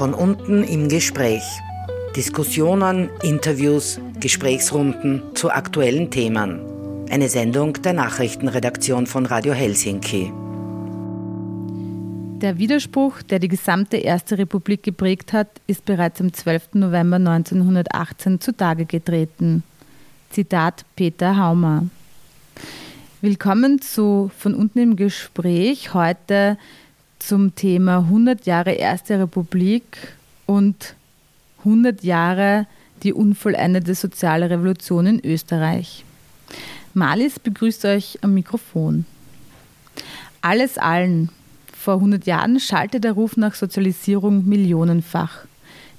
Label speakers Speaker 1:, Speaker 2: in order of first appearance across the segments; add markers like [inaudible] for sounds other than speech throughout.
Speaker 1: Von unten im Gespräch. Diskussionen, Interviews, Gesprächsrunden zu aktuellen Themen. Eine Sendung der Nachrichtenredaktion von Radio Helsinki.
Speaker 2: Der Widerspruch, der die gesamte Erste Republik geprägt hat, ist bereits am 12. November 1918 zutage getreten. Zitat Peter Haumer. Willkommen zu Von unten im Gespräch. Heute zum Thema 100 Jahre Erste Republik und 100 Jahre die unvollendete soziale Revolution in Österreich. Malis begrüßt euch am Mikrofon. Alles allen. Vor 100 Jahren schallte der Ruf nach Sozialisierung millionenfach.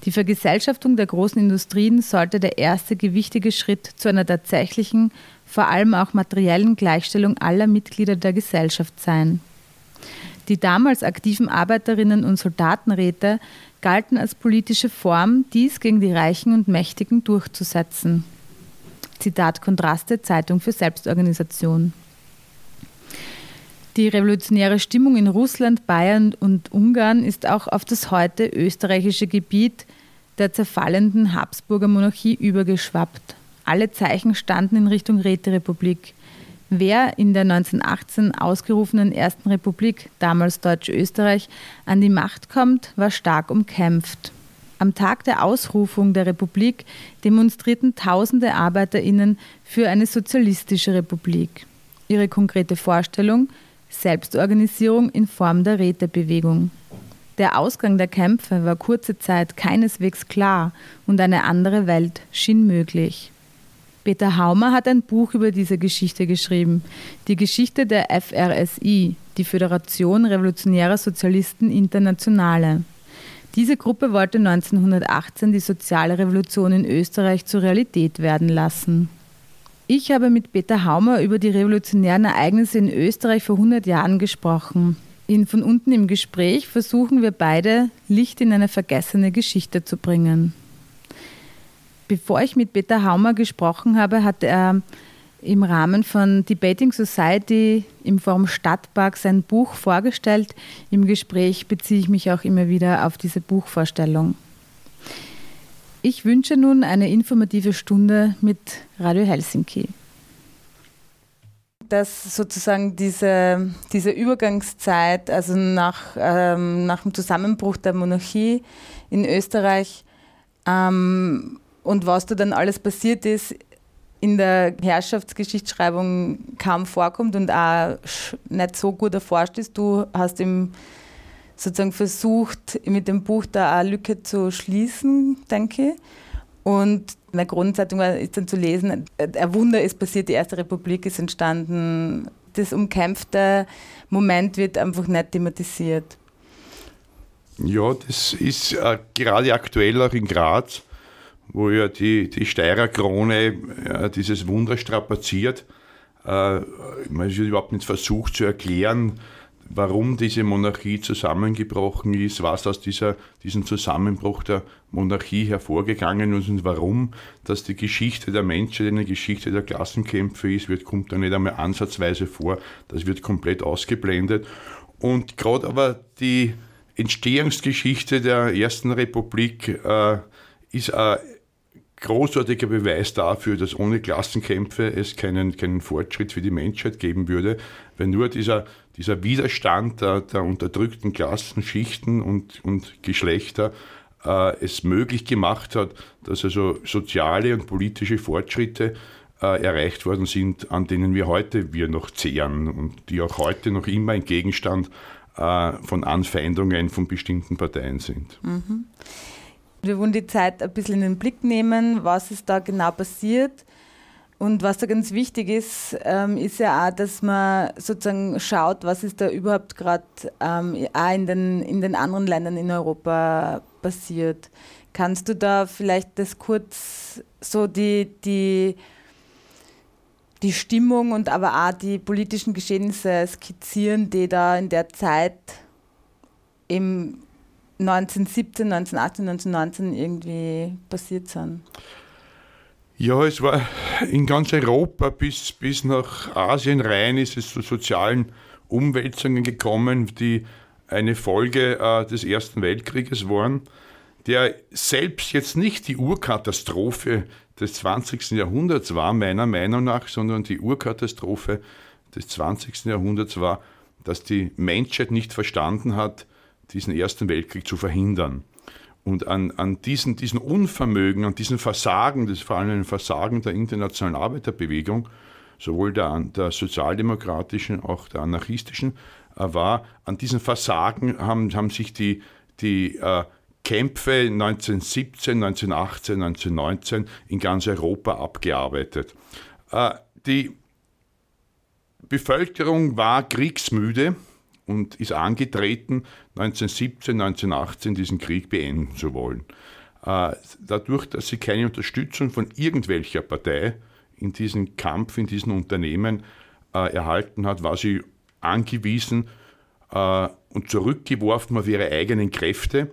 Speaker 2: Die Vergesellschaftung der großen Industrien sollte der erste gewichtige Schritt zu einer tatsächlichen vor allem auch materiellen Gleichstellung aller Mitglieder der Gesellschaft sein. Die damals aktiven Arbeiterinnen und Soldatenräte galten als politische Form, dies gegen die Reichen und Mächtigen durchzusetzen. Zitat Kontraste, Zeitung für Selbstorganisation. Die revolutionäre Stimmung in Russland, Bayern und Ungarn ist auch auf das heute österreichische Gebiet der zerfallenden Habsburger Monarchie übergeschwappt. Alle Zeichen standen in Richtung Räterepublik. Wer in der 1918 ausgerufenen Ersten Republik, damals Deutsch-Österreich, an die Macht kommt, war stark umkämpft. Am Tag der Ausrufung der Republik demonstrierten tausende Arbeiterinnen für eine sozialistische Republik. Ihre konkrete Vorstellung Selbstorganisierung in Form der Rätebewegung. Der Ausgang der Kämpfe war kurze Zeit keineswegs klar und eine andere Welt schien möglich. Peter Haumer hat ein Buch über diese Geschichte geschrieben, die Geschichte der FRSI, die Föderation Revolutionärer Sozialisten Internationale. Diese Gruppe wollte 1918 die soziale Revolution in Österreich zur Realität werden lassen. Ich habe mit Peter Haumer über die revolutionären Ereignisse in Österreich vor 100 Jahren gesprochen. In von unten im Gespräch versuchen wir beide, Licht in eine vergessene Geschichte zu bringen. Bevor ich mit Peter Haumer gesprochen habe, hat er im Rahmen von Debating Society im Forum Stadtpark sein Buch vorgestellt. Im Gespräch beziehe ich mich auch immer wieder auf diese Buchvorstellung. Ich wünsche nun eine informative Stunde mit Radio Helsinki. Dass sozusagen diese, diese Übergangszeit, also nach, ähm, nach dem Zusammenbruch der Monarchie in Österreich, ähm, und was da dann alles passiert ist, in der Herrschaftsgeschichtsschreibung kaum vorkommt und auch nicht so gut erforscht ist. Du hast im sozusagen versucht, mit dem Buch da eine Lücke zu schließen, denke ich. Und in der Grundzeitung ist dann zu lesen, ein Wunder ist passiert, die Erste Republik ist entstanden. Das umkämpfte Moment wird einfach nicht thematisiert.
Speaker 3: Ja, das ist äh, gerade aktuell auch in Graz wo ja die, die Steirer Krone ja, dieses Wunder strapaziert. Äh, man wird überhaupt nicht versucht zu erklären, warum diese Monarchie zusammengebrochen ist, was aus dieser, diesem Zusammenbruch der Monarchie hervorgegangen ist und warum, dass die Geschichte der Menschheit eine Geschichte der Klassenkämpfe ist, wird, kommt da nicht einmal ansatzweise vor. Das wird komplett ausgeblendet. Und gerade aber die Entstehungsgeschichte der Ersten Republik äh, ist ein großartiger Beweis dafür, dass ohne Klassenkämpfe es keinen, keinen Fortschritt für die Menschheit geben würde, wenn nur dieser, dieser Widerstand der, der unterdrückten Klassen, Schichten und, und Geschlechter äh, es möglich gemacht hat, dass also soziale und politische Fortschritte äh, erreicht worden sind, an denen wir heute wir noch zehren und die auch heute noch immer ein Gegenstand äh, von Anfeindungen von bestimmten Parteien sind. Mhm.
Speaker 2: Wir wollen die Zeit ein bisschen in den Blick nehmen, was ist da genau passiert. Und was da ganz wichtig ist, ähm, ist ja auch, dass man sozusagen schaut, was ist da überhaupt gerade ähm, auch in den, in den anderen Ländern in Europa passiert. Kannst du da vielleicht das kurz so die, die, die Stimmung und aber auch die politischen Geschehnisse skizzieren, die da in der Zeit im 1917, 1918, 1919 irgendwie passiert sind?
Speaker 3: Ja, es war in ganz Europa bis, bis nach Asien rein ist es zu sozialen Umwälzungen gekommen, die eine Folge äh, des Ersten Weltkrieges waren. der selbst jetzt nicht die Urkatastrophe des 20. Jahrhunderts war, meiner Meinung nach, sondern die Urkatastrophe des 20. Jahrhunderts war, dass die Menschheit nicht verstanden hat, diesen Ersten Weltkrieg zu verhindern. Und an, an diesen, diesen Unvermögen, an diesen Versagen, das ist vor allem ein Versagen der internationalen Arbeiterbewegung, sowohl der, der sozialdemokratischen, auch der anarchistischen, äh, war, an diesen Versagen haben, haben sich die, die äh, Kämpfe 1917, 1918, 1919 in ganz Europa abgearbeitet. Äh, die Bevölkerung war kriegsmüde und ist angetreten, 1917, 1918 diesen Krieg beenden zu wollen. Äh, dadurch, dass sie keine Unterstützung von irgendwelcher Partei in diesem Kampf, in diesen Unternehmen äh, erhalten hat, war sie angewiesen und zurückgeworfen auf ihre eigenen Kräfte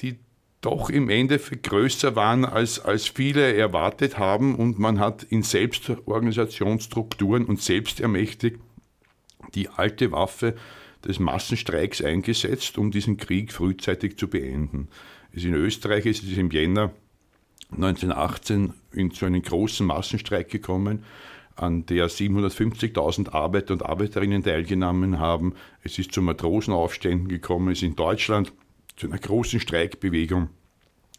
Speaker 3: die doch im Endeffekt größer waren, als, als viele erwartet haben und man hat in Selbstorganisationsstrukturen und selbstermächtigt die alte Waffe des Massenstreiks eingesetzt, um diesen Krieg frühzeitig zu beenden. in Österreich ist es im Jänner 1918 in zu einem großen Massenstreik gekommen, an der 750.000 Arbeiter und Arbeiterinnen teilgenommen haben. Es ist zu Matrosenaufständen gekommen, es ist in Deutschland zu einer großen Streikbewegung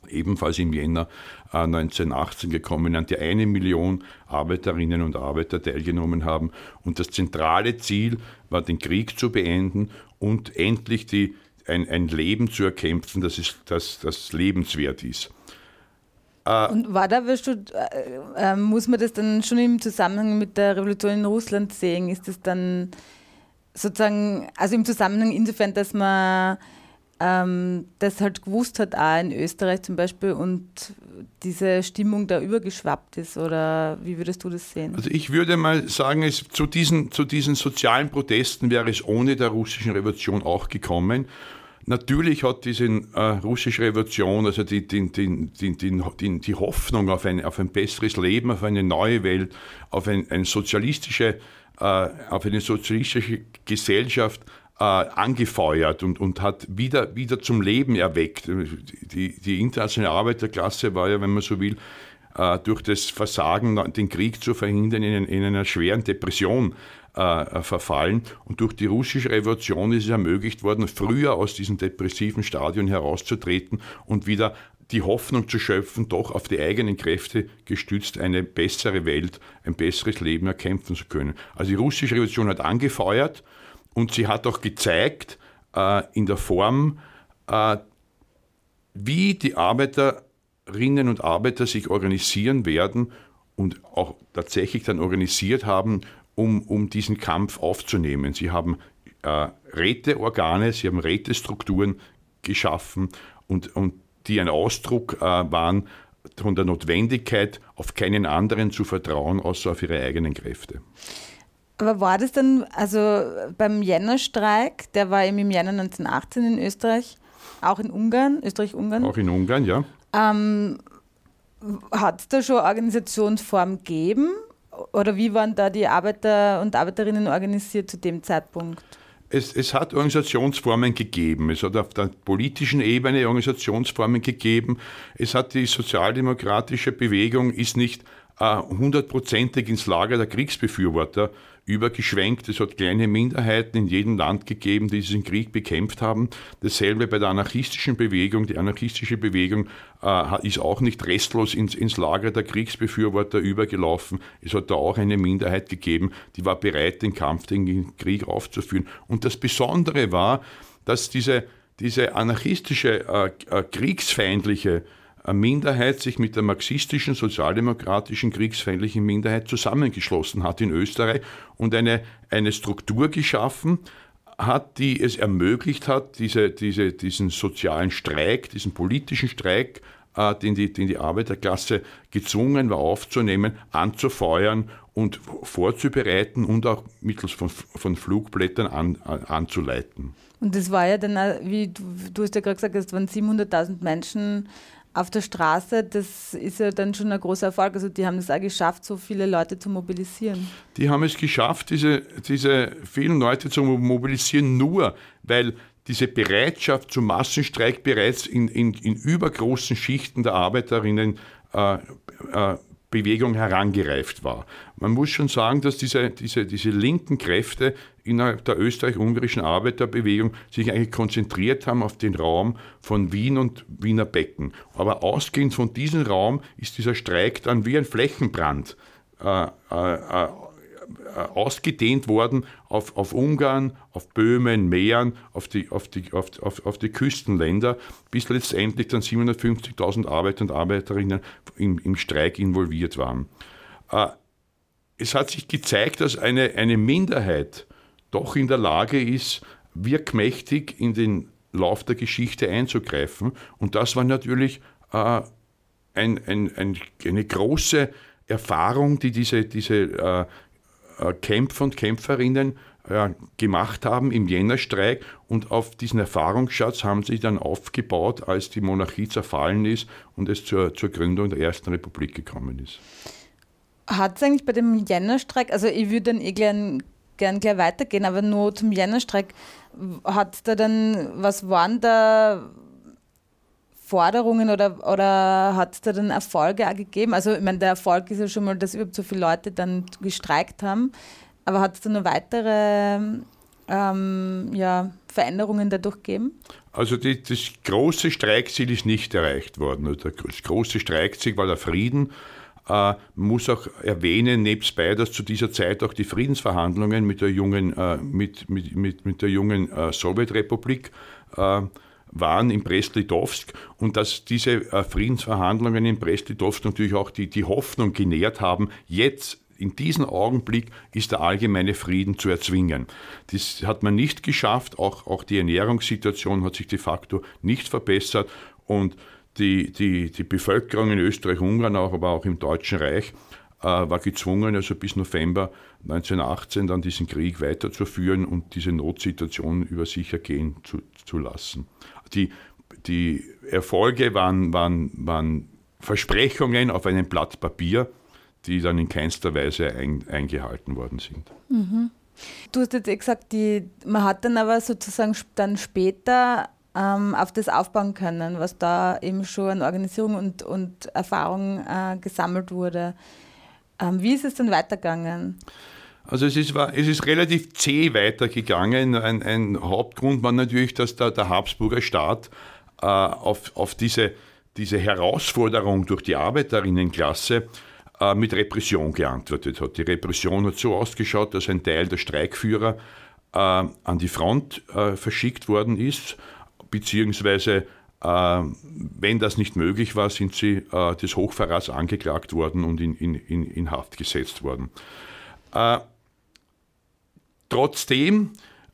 Speaker 3: ebenfalls im Jänner 1918 äh, gekommen, an der eine Million Arbeiterinnen und Arbeiter teilgenommen haben. Und das zentrale Ziel war, den Krieg zu beenden und endlich die, ein, ein Leben zu erkämpfen, das, ist, das, das lebenswert ist.
Speaker 2: Äh, und war da, du, äh, äh, muss man das dann schon im Zusammenhang mit der Revolution in Russland sehen? Ist das dann sozusagen, also im Zusammenhang insofern, dass man ähm, das halt gewusst hat, auch in Österreich zum Beispiel und diese Stimmung da übergeschwappt ist? Oder wie würdest du das sehen?
Speaker 3: Also ich würde mal sagen, es, zu, diesen, zu diesen sozialen Protesten wäre es ohne der russischen Revolution auch gekommen. Natürlich hat diese äh, russische Revolution, also die, die, die, die, Hoffnung auf ein, auf ein besseres Leben, auf eine neue Welt, auf ein, ein sozialistische, äh, auf eine sozialistische Gesellschaft äh, angefeuert und, und hat wieder, wieder zum Leben erweckt. Die, die internationale Arbeiterklasse war ja, wenn man so will, äh, durch das Versagen, den Krieg zu verhindern, in, in einer schweren Depression äh, verfallen. Und durch die russische Revolution ist es ermöglicht worden, früher aus diesem depressiven Stadion herauszutreten und wieder die Hoffnung zu schöpfen, doch auf die eigenen Kräfte gestützt eine bessere Welt, ein besseres Leben erkämpfen zu können. Also die russische Revolution hat angefeuert und sie hat auch gezeigt äh, in der Form, äh, wie die Arbeiterinnen und Arbeiter sich organisieren werden und auch tatsächlich dann organisiert haben, um, um diesen Kampf aufzunehmen. Sie haben äh, Räteorgane, sie haben Rätestrukturen geschaffen und, und die ein Ausdruck äh, waren von der Notwendigkeit, auf keinen anderen zu vertrauen, außer auf ihre eigenen Kräfte.
Speaker 2: Aber war das dann, also beim Jännerstreik, der war eben im Jänner 1918 in Österreich, auch in Ungarn, Österreich-Ungarn?
Speaker 3: Auch in Ungarn, ja.
Speaker 2: Ähm, Hat es da schon Organisationsform gegeben? Oder wie waren da die Arbeiter und Arbeiterinnen organisiert zu dem Zeitpunkt?
Speaker 3: Es, es, hat Organisationsformen gegeben. Es hat auf der politischen Ebene Organisationsformen gegeben. Es hat die sozialdemokratische Bewegung ist nicht hundertprozentig ins Lager der Kriegsbefürworter übergeschwenkt. Es hat kleine Minderheiten in jedem Land gegeben, die diesen Krieg bekämpft haben. Dasselbe bei der anarchistischen Bewegung. Die anarchistische Bewegung äh, ist auch nicht restlos ins, ins Lager der Kriegsbefürworter übergelaufen. Es hat da auch eine Minderheit gegeben, die war bereit, den Kampf gegen den Krieg aufzuführen. Und das Besondere war, dass diese, diese anarchistische, äh, äh, Minderheit sich mit der marxistischen, sozialdemokratischen, kriegsfeindlichen Minderheit zusammengeschlossen hat in Österreich und eine, eine Struktur geschaffen hat, die es ermöglicht hat, diese, diese, diesen sozialen Streik, diesen politischen Streik, äh, den, die, den die Arbeiterklasse gezwungen war aufzunehmen, anzufeuern und vorzubereiten und auch mittels von, von Flugblättern an, an, anzuleiten.
Speaker 2: Und das war ja dann, wie du, du hast ja gerade gesagt, es waren 700.000 Menschen auf der Straße, das ist ja dann schon ein großer Erfolg. Also die haben es auch geschafft, so viele Leute zu mobilisieren.
Speaker 3: Die haben es geschafft, diese, diese vielen Leute zu mobilisieren, nur weil diese Bereitschaft zum Massenstreik bereits in, in, in übergroßen Schichten der Arbeiterinnen äh, äh, Bewegung herangereift war. Man muss schon sagen, dass diese, diese, diese linken Kräfte innerhalb der österreich-ungarischen Arbeiterbewegung sich eigentlich konzentriert haben auf den Raum von Wien und Wiener Becken. Aber ausgehend von diesem Raum ist dieser Streik dann wie ein Flächenbrand äh, äh, äh ausgedehnt worden auf, auf Ungarn, auf Böhmen, Mähren, auf die, auf, die, auf, auf, auf die Küstenländer, bis letztendlich dann 750.000 Arbeiter und Arbeiterinnen im, im Streik involviert waren. Äh, es hat sich gezeigt, dass eine, eine Minderheit doch in der Lage ist, wirkmächtig in den Lauf der Geschichte einzugreifen. Und das war natürlich äh, ein, ein, ein, eine große Erfahrung, die diese, diese äh, äh, Kämpfer und Kämpferinnen äh, gemacht haben im Jännerstreik und auf diesen Erfahrungsschatz haben sie dann aufgebaut, als die Monarchie zerfallen ist und es zur, zur Gründung der Ersten Republik gekommen ist.
Speaker 2: Hat es eigentlich bei dem Jännerstreik, also ich würde dann eh gern, gern gleich weitergehen, aber nur zum Jännerstreik, hat da dann, was waren da Forderungen oder, oder hat es da dann Erfolge auch gegeben? Also, ich meine, der Erfolg ist ja schon mal, dass überhaupt so viele Leute dann gestreikt haben. Aber hat es da noch weitere ähm, ja, Veränderungen dadurch gegeben?
Speaker 3: Also die, das große Streikziel ist nicht erreicht worden. Also das große Streikziel war der Frieden. Äh, muss auch erwähnen, nebstbei, dass zu dieser Zeit auch die Friedensverhandlungen mit der jungen, äh, mit, mit, mit, mit der jungen äh, Sowjetrepublik äh, waren in Brest-Litovsk und dass diese äh, Friedensverhandlungen in Brest-Litovsk natürlich auch die, die Hoffnung genährt haben, jetzt in diesem Augenblick ist der allgemeine Frieden zu erzwingen. Das hat man nicht geschafft, auch, auch die Ernährungssituation hat sich de facto nicht verbessert und die, die, die Bevölkerung in Österreich-Ungarn, aber auch im Deutschen Reich, äh, war gezwungen, also bis November 1918 dann diesen Krieg weiterzuführen und diese Notsituation über sich ergehen zu, zu lassen die, die Erfolge waren, waren, waren Versprechungen auf einem Blatt Papier, die dann in keinster Weise ein, eingehalten worden sind.
Speaker 2: Mhm. Du hast jetzt eh gesagt, die, man hat dann aber sozusagen dann später ähm, auf das aufbauen können, was da eben schon an Organisierung und, und Erfahrung äh, gesammelt wurde. Ähm, wie ist es dann weitergegangen?
Speaker 3: Also es ist, es ist relativ zäh weitergegangen. Ein, ein Hauptgrund war natürlich, dass der, der Habsburger Staat äh, auf, auf diese, diese Herausforderung durch die Arbeiterinnenklasse äh, mit Repression geantwortet hat. Die Repression hat so ausgeschaut, dass ein Teil der Streikführer äh, an die Front äh, verschickt worden ist, beziehungsweise äh, wenn das nicht möglich war, sind sie äh, des Hochverrats angeklagt worden und in, in, in Haft gesetzt worden. Trotzdem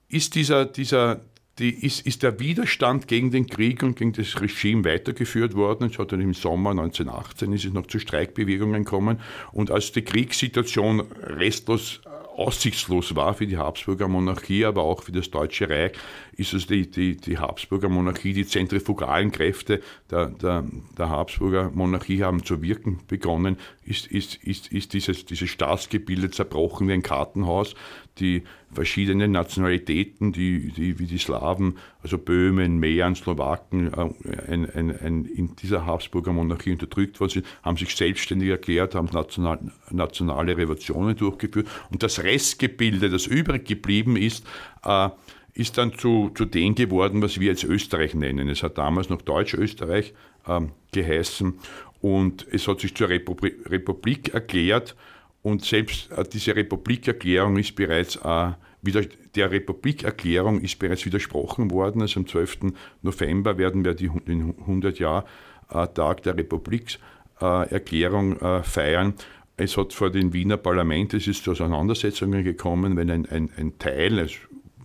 Speaker 3: ist, dieser, dieser, die, ist, ist der Widerstand gegen den Krieg und gegen das Regime weitergeführt worden. Es hat dann im Sommer 1918 ist es noch zu Streikbewegungen gekommen. Und als die Kriegssituation restlos aussichtslos war für die Habsburger Monarchie, aber auch für das Deutsche Reich, ist es die, die, die Habsburger Monarchie, die zentrifugalen Kräfte der, der, der Habsburger Monarchie haben zu wirken begonnen, ist, ist, ist, ist dieses, dieses Staatsgebilde zerbrochen wie ein Kartenhaus, die verschiedenen Nationalitäten, die, die, wie die Slawen, also Böhmen, Mähren, Slowaken, äh, ein, ein, ein, in dieser Habsburger Monarchie unterdrückt worden sind, haben sich selbstständig erklärt, haben national, nationale Revolutionen durchgeführt. Und das Restgebilde, das übrig geblieben ist, äh, ist dann zu, zu dem geworden, was wir jetzt Österreich nennen. Es hat damals noch Deutsch-Österreich äh, geheißen und es hat sich zur Republik, Republik erklärt und selbst äh, diese Republikerklärung ist bereits äh, wieder, der Republikerklärung ist bereits widersprochen worden. Also am 12. November werden wir die, den 100-Jahr-Tag der Republikerklärung äh, feiern. Es hat vor dem Wiener Parlament, es ist zu Auseinandersetzungen gekommen, wenn ein, ein, ein Teil, also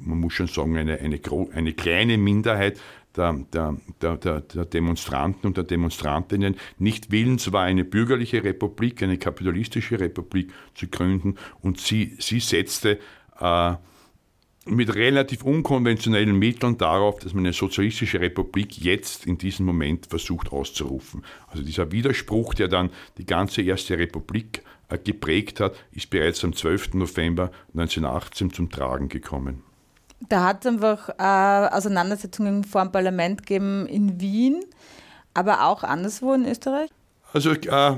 Speaker 3: man muss schon sagen, eine, eine, eine kleine Minderheit der, der, der, der, Demonstranten und der Demonstrantinnen nicht willens war, eine bürgerliche Republik, eine kapitalistische Republik zu gründen. Und sie, sie setzte äh, mit relativ unkonventionellen Mitteln darauf, dass man eine sozialistische Republik jetzt in diesem Moment versucht auszurufen. Also dieser Widerspruch, der dann die ganze Erste Republik äh, geprägt hat, ist bereits am 12. November 1918 zum Tragen gekommen.
Speaker 2: Da hat es einfach äh, Auseinandersetzungen vor dem Parlament gegeben in Wien, aber auch anderswo in Österreich?
Speaker 3: Also äh,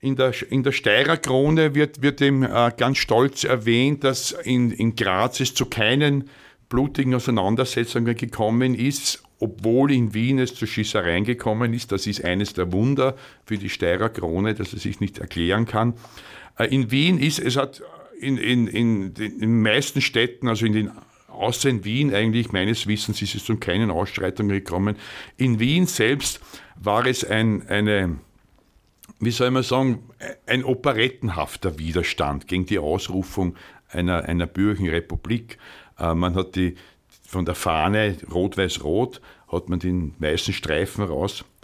Speaker 3: in der, in der Steirer Krone wird, wird eben äh, ganz stolz erwähnt, dass in, in Graz es zu keinen blutigen Auseinandersetzungen gekommen ist, obwohl in Wien es zu Schießereien gekommen ist. Das ist eines der Wunder für die Steirer Krone, dass es sich nicht erklären kann. Äh, in Wien ist, es hat in, in, in, in den meisten Städten, also in den außer in Wien eigentlich, meines Wissens ist es zu keinen Ausschreitungen gekommen. In Wien selbst war es ein, eine, wie soll man sagen, ein operettenhafter Widerstand gegen die Ausrufung einer, einer bürgerlichen Republik. Äh, man hat die, von der Fahne Rot-Weiß-Rot hat man den weißen Streifen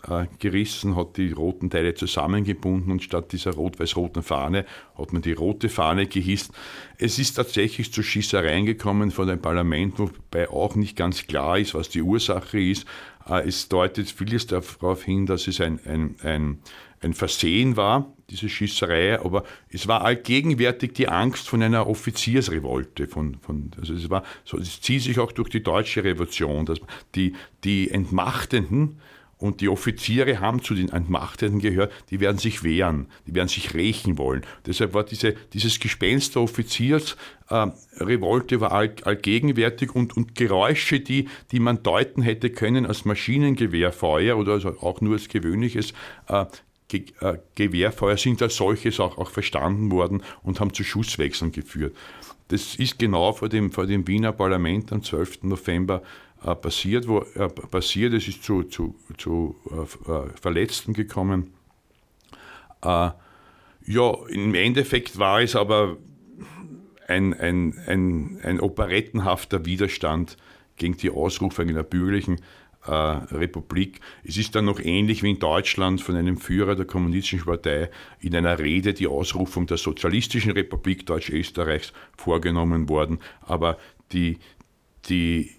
Speaker 3: rausgerissen, hat die roten Teile zusammengebunden und statt dieser rot-weiß-roten Fahne hat man die rote Fahne gehisst. Es ist tatsächlich zu Schießereien gekommen von dem Parlament, wobei auch nicht ganz klar ist, was die Ursache ist. Äh, es deutet vieles darauf hin, dass es ein, ein, ein, ein Versehen war, diese Schießerei, aber es war allgegenwärtig die Angst von einer Offiziersrevolte. Von, von, also es, war, so, es zieht sich auch durch die deutsche Revolution, dass die, die Entmachtenden und die Offiziere haben zu den Entmachteten gehört, die werden sich wehren, die werden sich rächen wollen. Deshalb war diese, dieses Gespenst der Offiziersrevolte äh, war all, allgegenwärtig und, und Geräusche, die, die man deuten hätte können als Maschinengewehrfeuer oder also auch nur als gewöhnliches äh, Ge äh, Gewehrfeuer sind als solches auch, auch verstanden worden und haben zu Schusswechseln geführt. Das ist genau vor dem, vor dem Wiener Parlament am 12. November äh, passiert, wo, äh, passiert. Es ist zu, zu, zu äh, äh, Verletzten gekommen. Äh, ja, im Endeffekt war es aber ein, ein, ein, ein operettenhafter Widerstand gegen die Ausrufung einer bürgerlichen äh, Republik. Es ist dann noch ähnlich wie in Deutschland von einem Führer der Kommunistischen Partei in einer Rede die Ausrufung der Sozialistischen Republik Deutsch-Österreichs vorgenommen worden. Aber die, die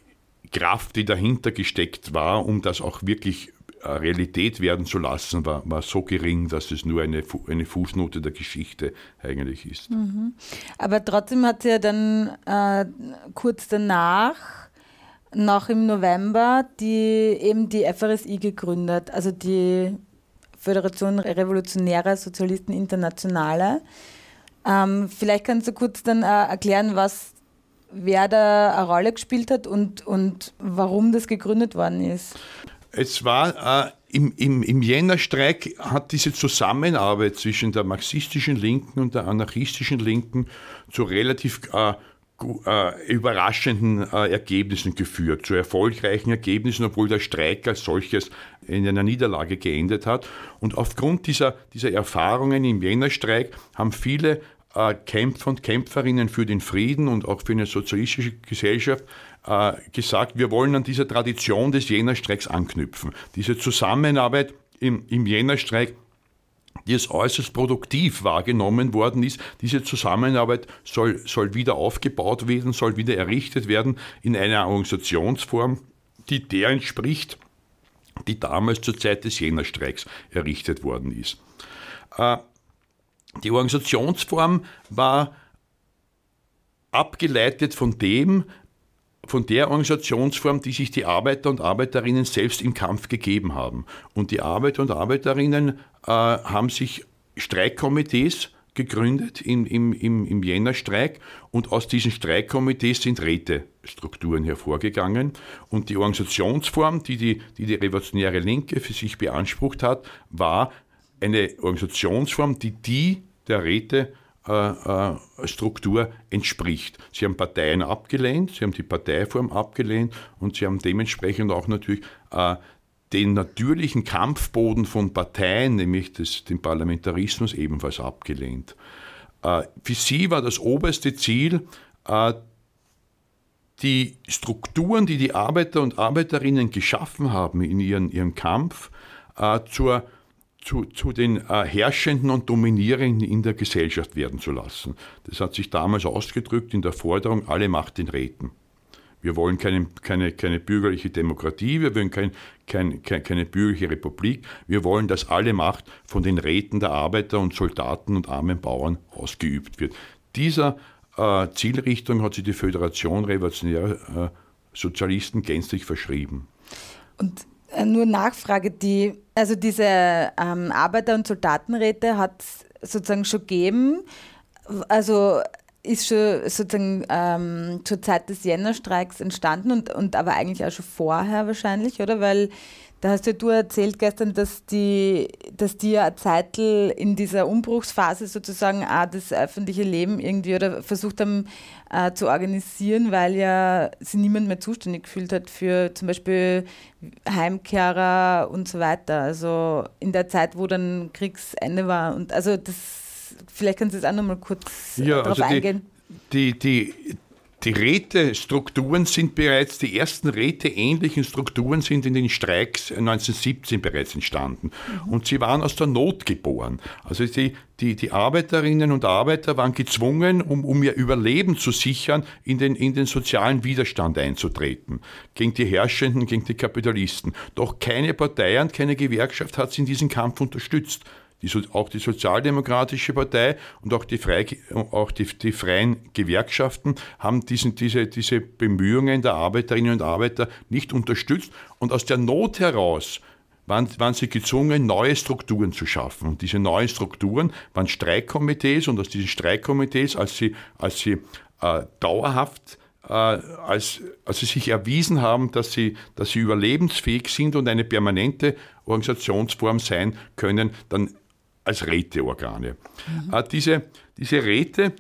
Speaker 3: Kraft, die dahinter gesteckt war, um das auch wirklich äh, Realität werden zu lassen, war, war so gering, dass es nur eine, eine Fußnote der Geschichte eigentlich ist. Mhm.
Speaker 2: Aber trotzdem hat sie ja dann äh, kurz danach noch im November die, eben die FRSI gegründet, also die Föderation Revolutionärer Sozialisten Internationale. Ähm, vielleicht kannst du kurz dann äh, erklären, was, wer da eine Rolle gespielt hat und, und warum das gegründet worden ist.
Speaker 3: Es war äh, im, im, im Jännerstreik hat diese Zusammenarbeit zwischen der marxistischen Linken und der anarchistischen Linken zu relativ äh, überraschenden äh, Ergebnissen geführt, zu erfolgreichen Ergebnissen, obwohl der Streik als solches in einer Niederlage geendet hat. Und aufgrund dieser, dieser Erfahrungen im Jännerstreik haben viele äh, Kämpfer und Kämpferinnen für den Frieden und auch für eine sozialistische Gesellschaft äh, gesagt, wir wollen an dieser Tradition des Jännerstreiks anknüpfen. Diese Zusammenarbeit im, im Jännerstreik die es äußerst produktiv wahrgenommen worden ist. Diese Zusammenarbeit soll, soll wieder aufgebaut werden, soll wieder errichtet werden in einer Organisationsform, die der entspricht, die damals zur Zeit des Jännerstreiks errichtet worden ist. Äh, die Organisationsform war abgeleitet von dem, von der Organisationsform, die sich die Arbeiter und Arbeiterinnen selbst im Kampf gegeben haben. Und die Arbeiter und Arbeiterinnen äh, haben sich Streikkomitees gegründet im, im, im, im Jännerstreik und aus diesen Streikkomitees sind Rätestrukturen hervorgegangen und die Organisationsform, die die, die die Revolutionäre Linke für sich beansprucht hat, war eine Organisationsform, die die der Räte äh, äh, Struktur entspricht. Sie haben Parteien abgelehnt, sie haben die Parteiform abgelehnt und sie haben dementsprechend auch natürlich äh, den natürlichen Kampfboden von Parteien, nämlich des, den Parlamentarismus, ebenfalls abgelehnt. für sie war das oberste Ziel, die Strukturen, die die Arbeiter und Arbeiterinnen geschaffen haben in ihren, ihrem Kampf, zur zu, zu den äh, Herrschenden und Dominierenden in der Gesellschaft werden zu lassen. Das hat sich damals ausgedrückt in der Forderung, alle Macht den Räten. Wir wollen keine, keine, keine bürgerliche Demokratie, wir wollen kein, kein, kein, keine bürgerliche Republik, wir wollen, dass alle Macht von den Räten der Arbeiter und Soldaten und armen Bauern ausgeübt wird. Dieser äh, Zielrichtung hat sich die Föderation Revolutionärer äh, Sozialisten gänzlich verschrieben.
Speaker 2: Und äh, nur Nachfrage, die, also diese ähm, Arbeiter- und Soldatenräte hat es sozusagen schon gegeben. Also ist schon sozusagen ähm, zur Zeit des Jännerstreiks entstanden und, und aber eigentlich auch schon vorher wahrscheinlich, oder? Weil da hast ja du erzählt gestern, dass die, dass die ja Zeitl in dieser Umbruchsphase sozusagen auch das öffentliche Leben irgendwie oder versucht haben äh, zu organisieren, weil ja sich niemand mehr zuständig gefühlt hat für zum Beispiel Heimkehrer und so weiter. Also in der Zeit, wo dann Kriegsende war. Und also das, vielleicht kannst du das auch nochmal kurz
Speaker 3: ja, darauf also eingehen. Die, die, die Rätestrukturen sind bereits, die ersten räteähnlichen Strukturen sind in den Streiks 1917 bereits entstanden. Mhm. Und sie waren aus der Not geboren. Also die, die, die Arbeiterinnen und Arbeiter waren gezwungen, um, um ihr Überleben zu sichern, in den, in den sozialen Widerstand einzutreten. Gegen die Herrschenden, gegen die Kapitalisten. Doch keine Partei und keine Gewerkschaft hat sie in diesem Kampf unterstützt die, auch die Sozialdemokratische Partei und auch die, Frei, auch die, die freien Gewerkschaften haben diesen, diese, diese Bemühungen der Arbeiterinnen und Arbeiter nicht unterstützt. Und aus der Not heraus waren, waren sie gezwungen, neue Strukturen zu schaffen. Und diese neuen Strukturen waren Streikkomitees und aus diesen Streikkomitees, als sie, als sie äh, dauerhaft äh, als, als sie sich erwiesen haben, dass sie, dass sie überlebensfähig sind und eine permanente Organisationsform sein können, dann als Räteorgane. Mhm. Diese, diese Räte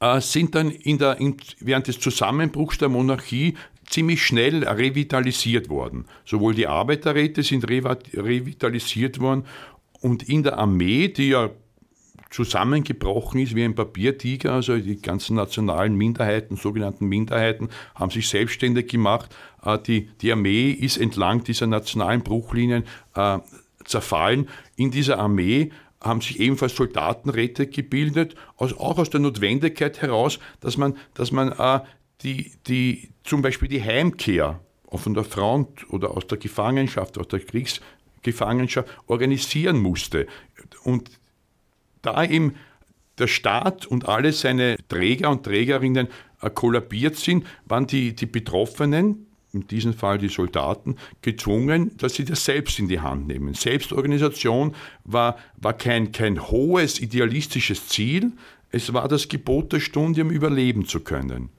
Speaker 3: äh, sind dann in der, in, während des Zusammenbruchs der Monarchie ziemlich schnell revitalisiert worden. Sowohl die Arbeiterräte sind revitalisiert worden und in der Armee, die ja zusammengebrochen ist wie ein Papiertiger, also die ganzen nationalen Minderheiten, sogenannten Minderheiten, haben sich selbstständig gemacht. Äh, die, die Armee ist entlang dieser nationalen Bruchlinien zerfallen. In dieser Armee haben sich ebenfalls Soldatenräte gebildet, auch aus der Notwendigkeit heraus, dass man, dass man äh, die, die, zum Beispiel die Heimkehr von der Front oder aus der Gefangenschaft, aus der Kriegsgefangenschaft organisieren musste. Und da eben der Staat und alle seine Träger und Trägerinnen äh, kollabiert sind, waren die, die Betroffenen, in diesem Fall die Soldaten, gezwungen, dass sie das selbst in die Hand nehmen. Selbstorganisation war, war kein, kein hohes idealistisches Ziel, es war das Gebot der Stunde, um überleben zu können.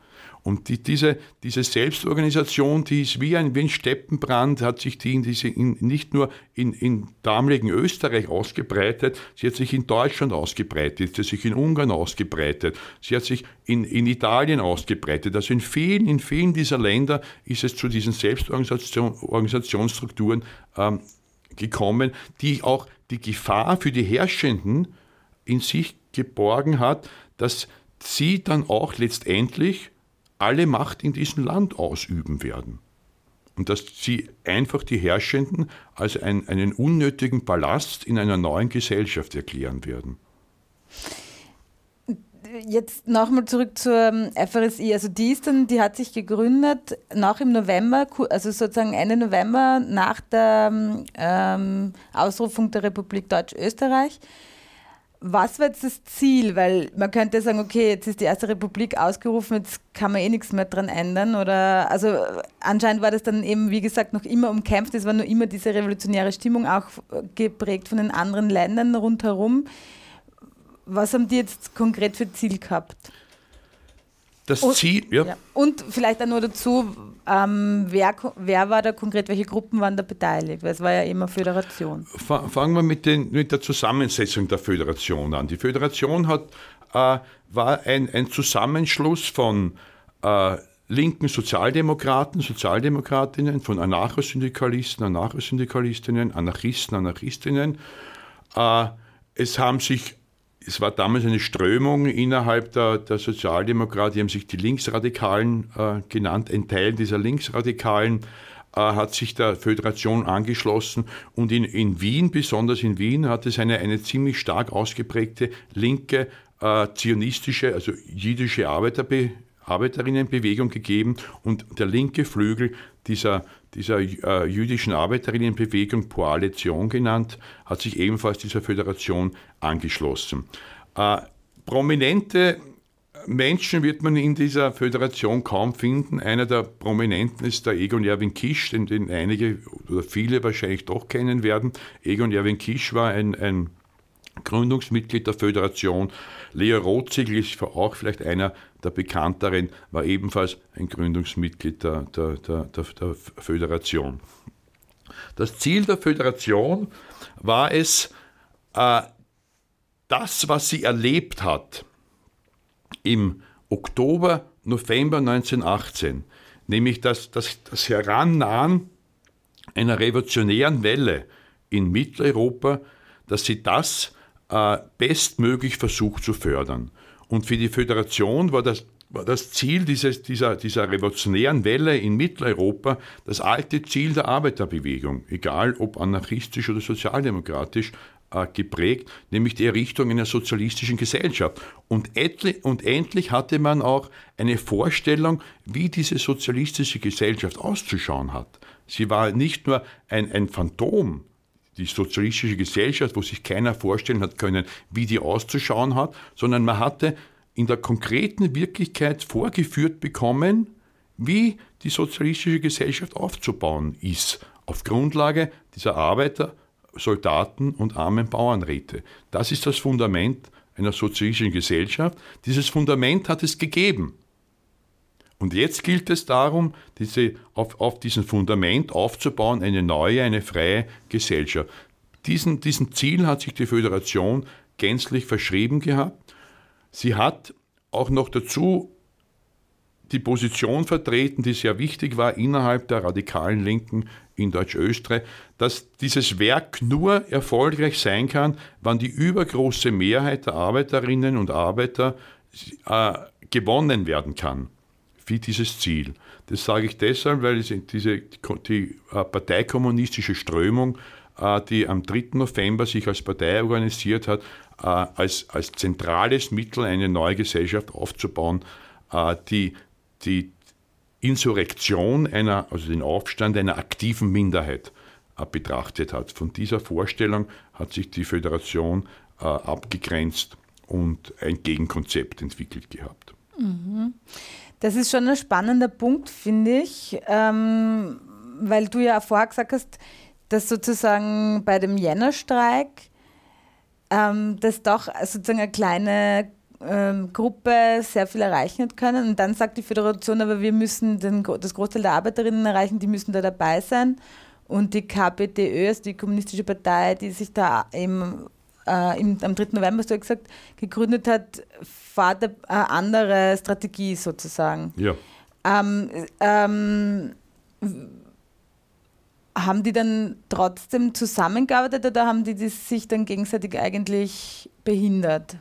Speaker 3: Und die, diese, diese Selbstorganisation, die ist wie ein, wie ein Steppenbrand, hat sich die in diese, in, nicht nur in, in damaligen Österreich ausgebreitet, sie hat sich in Deutschland ausgebreitet, sie hat sich in Ungarn ausgebreitet, sie hat sich in, in Italien ausgebreitet. Also in vielen, in vielen dieser Länder ist es zu diesen Selbstorganisationsstrukturen ähm, gekommen, die auch die Gefahr für die Herrschenden in sich geborgen hat, dass sie dann auch letztendlich alle Macht in diesem Land ausüben werden. Und dass sie einfach die Herrschenden als ein, einen unnötigen Ballast in einer neuen Gesellschaft erklären werden.
Speaker 2: Jetzt nochmal zurück zur FRSI. Also die ist dann, die hat sich gegründet nach im November, also sozusagen Ende November nach der ähm, Ausrufung der Republik Deutsch-Österreich. Was war jetzt das Ziel? Weil man könnte sagen, okay, jetzt ist die Erste Republik ausgerufen, jetzt kann man eh nichts mehr dran ändern. Oder also anscheinend war das dann eben, wie gesagt, noch immer umkämpft. Es war nur immer diese revolutionäre Stimmung, auch geprägt von den anderen Ländern rundherum. Was haben die jetzt konkret für Ziel gehabt?
Speaker 3: Das und, Ziel, ja.
Speaker 2: ja. Und vielleicht auch nur dazu, ähm, wer, wer war da konkret, welche Gruppen waren da beteiligt? Weil es war ja immer Föderation.
Speaker 3: Fangen wir mit, den, mit der Zusammensetzung der Föderation an. Die Föderation hat, äh, war ein, ein Zusammenschluss von äh, linken Sozialdemokraten, Sozialdemokratinnen, von Anarchosyndikalisten, Anarchosyndikalistinnen, Anarchisten, Anarchistinnen. Äh, es haben sich es war damals eine Strömung innerhalb der, der Sozialdemokratie, die haben sich die Linksradikalen äh, genannt. Ein Teil dieser Linksradikalen äh, hat sich der Föderation angeschlossen und in, in Wien, besonders in Wien, hat es eine, eine ziemlich stark ausgeprägte linke, äh, zionistische, also jüdische Arbeiterbe Arbeiterinnenbewegung gegeben und der linke Flügel dieser, dieser äh, jüdischen Arbeiterinnenbewegung, Poale Zion genannt, hat sich ebenfalls dieser Föderation angeschlossen. Äh, prominente Menschen wird man in dieser Föderation kaum finden. Einer der Prominenten ist der Egon Erwin Kisch, den, den einige oder viele wahrscheinlich doch kennen werden. Egon Erwin Kisch war ein, ein Gründungsmitglied der Föderation. Leo Rotzigl ist auch vielleicht einer der bekannteren, war ebenfalls ein Gründungsmitglied der, der, der, der, Föderation. Das Ziel der Föderation war es, äh, das, was sie erlebt hat im Oktober, November 1918, nämlich das, das, das Herannahen einer revolutionären Welle in Mitteleuropa, dass sie das äh, bestmöglich versucht zu fördern. Und für die Föderation war das, war das Ziel dieses, dieser, dieser revolutionären Welle in Mitteleuropa das alte Ziel der Arbeiterbewegung, egal ob anarchistisch oder sozialdemokratisch, äh, geprägt, nämlich die Errichtung einer sozialistischen Gesellschaft. Und, und endlich hatte man auch eine Vorstellung, wie diese sozialistische Gesellschaft auszuschauen hat. Sie war nicht nur ein, ein Phantom, die sozialistische Gesellschaft, wo sich keiner vorstellen hat können, wie die auszuschauen hat, sondern man hatte in der konkreten Wirklichkeit vorgeführt bekommen, wie die sozialistische Gesellschaft aufzubauen ist, auf Grundlage dieser Arbeiter, Soldaten und armen Bauernräte. Das ist das Fundament einer sozialistischen Gesellschaft. Dieses Fundament hat es gegeben. Und jetzt gilt es darum, diese, auf, auf diesem Fundament aufzubauen, eine neue, eine freie Gesellschaft. Diesen, diesen Ziel hat sich die Föderation gänzlich verschrieben gehabt. Sie hat auch noch dazu die Position vertreten, die sehr wichtig war innerhalb der radikalen Linken in Deutsch-Österreich, dass dieses Werk nur erfolgreich sein kann, wenn die übergroße Mehrheit der Arbeiterinnen und Arbeiter äh, gewonnen werden kann wie dieses Ziel. Das sage ich deshalb, weil diese, die äh, parteikommunistische Strömung, äh, die am 3. November sich als Partei organisiert hat, äh, als, als zentrales Mittel eine neue Gesellschaft aufzubauen, die die Insurrektion einer, also den Aufstand einer aktiven Minderheit betrachtet hat. Von dieser Vorstellung hat sich die Föderation abgegrenzt und ein Gegenkonzept entwickelt gehabt.
Speaker 2: Mhm. Das ist schon ein spannender Punkt, finde ich, ähm, weil du ja auch vorher gesagt hast, dass sozusagen bei dem Jännerstreik ähm, dass doch sozusagen eine kleine ähm, Gruppe sehr viel erreichen hat können. Und dann sagt die Föderation, aber wir müssen den, das Großteil der Arbeiterinnen erreichen, die müssen da dabei sein. Und die KPDÖ, also die Kommunistische Partei, die sich da eben äh, im, am 3. November, hast du ja gesagt, gegründet hat, fahrt eine andere Strategie sozusagen.
Speaker 3: Ja.
Speaker 2: Ähm, ähm, haben die dann trotzdem zusammengearbeitet oder haben die sich dann gegenseitig eigentlich behindert?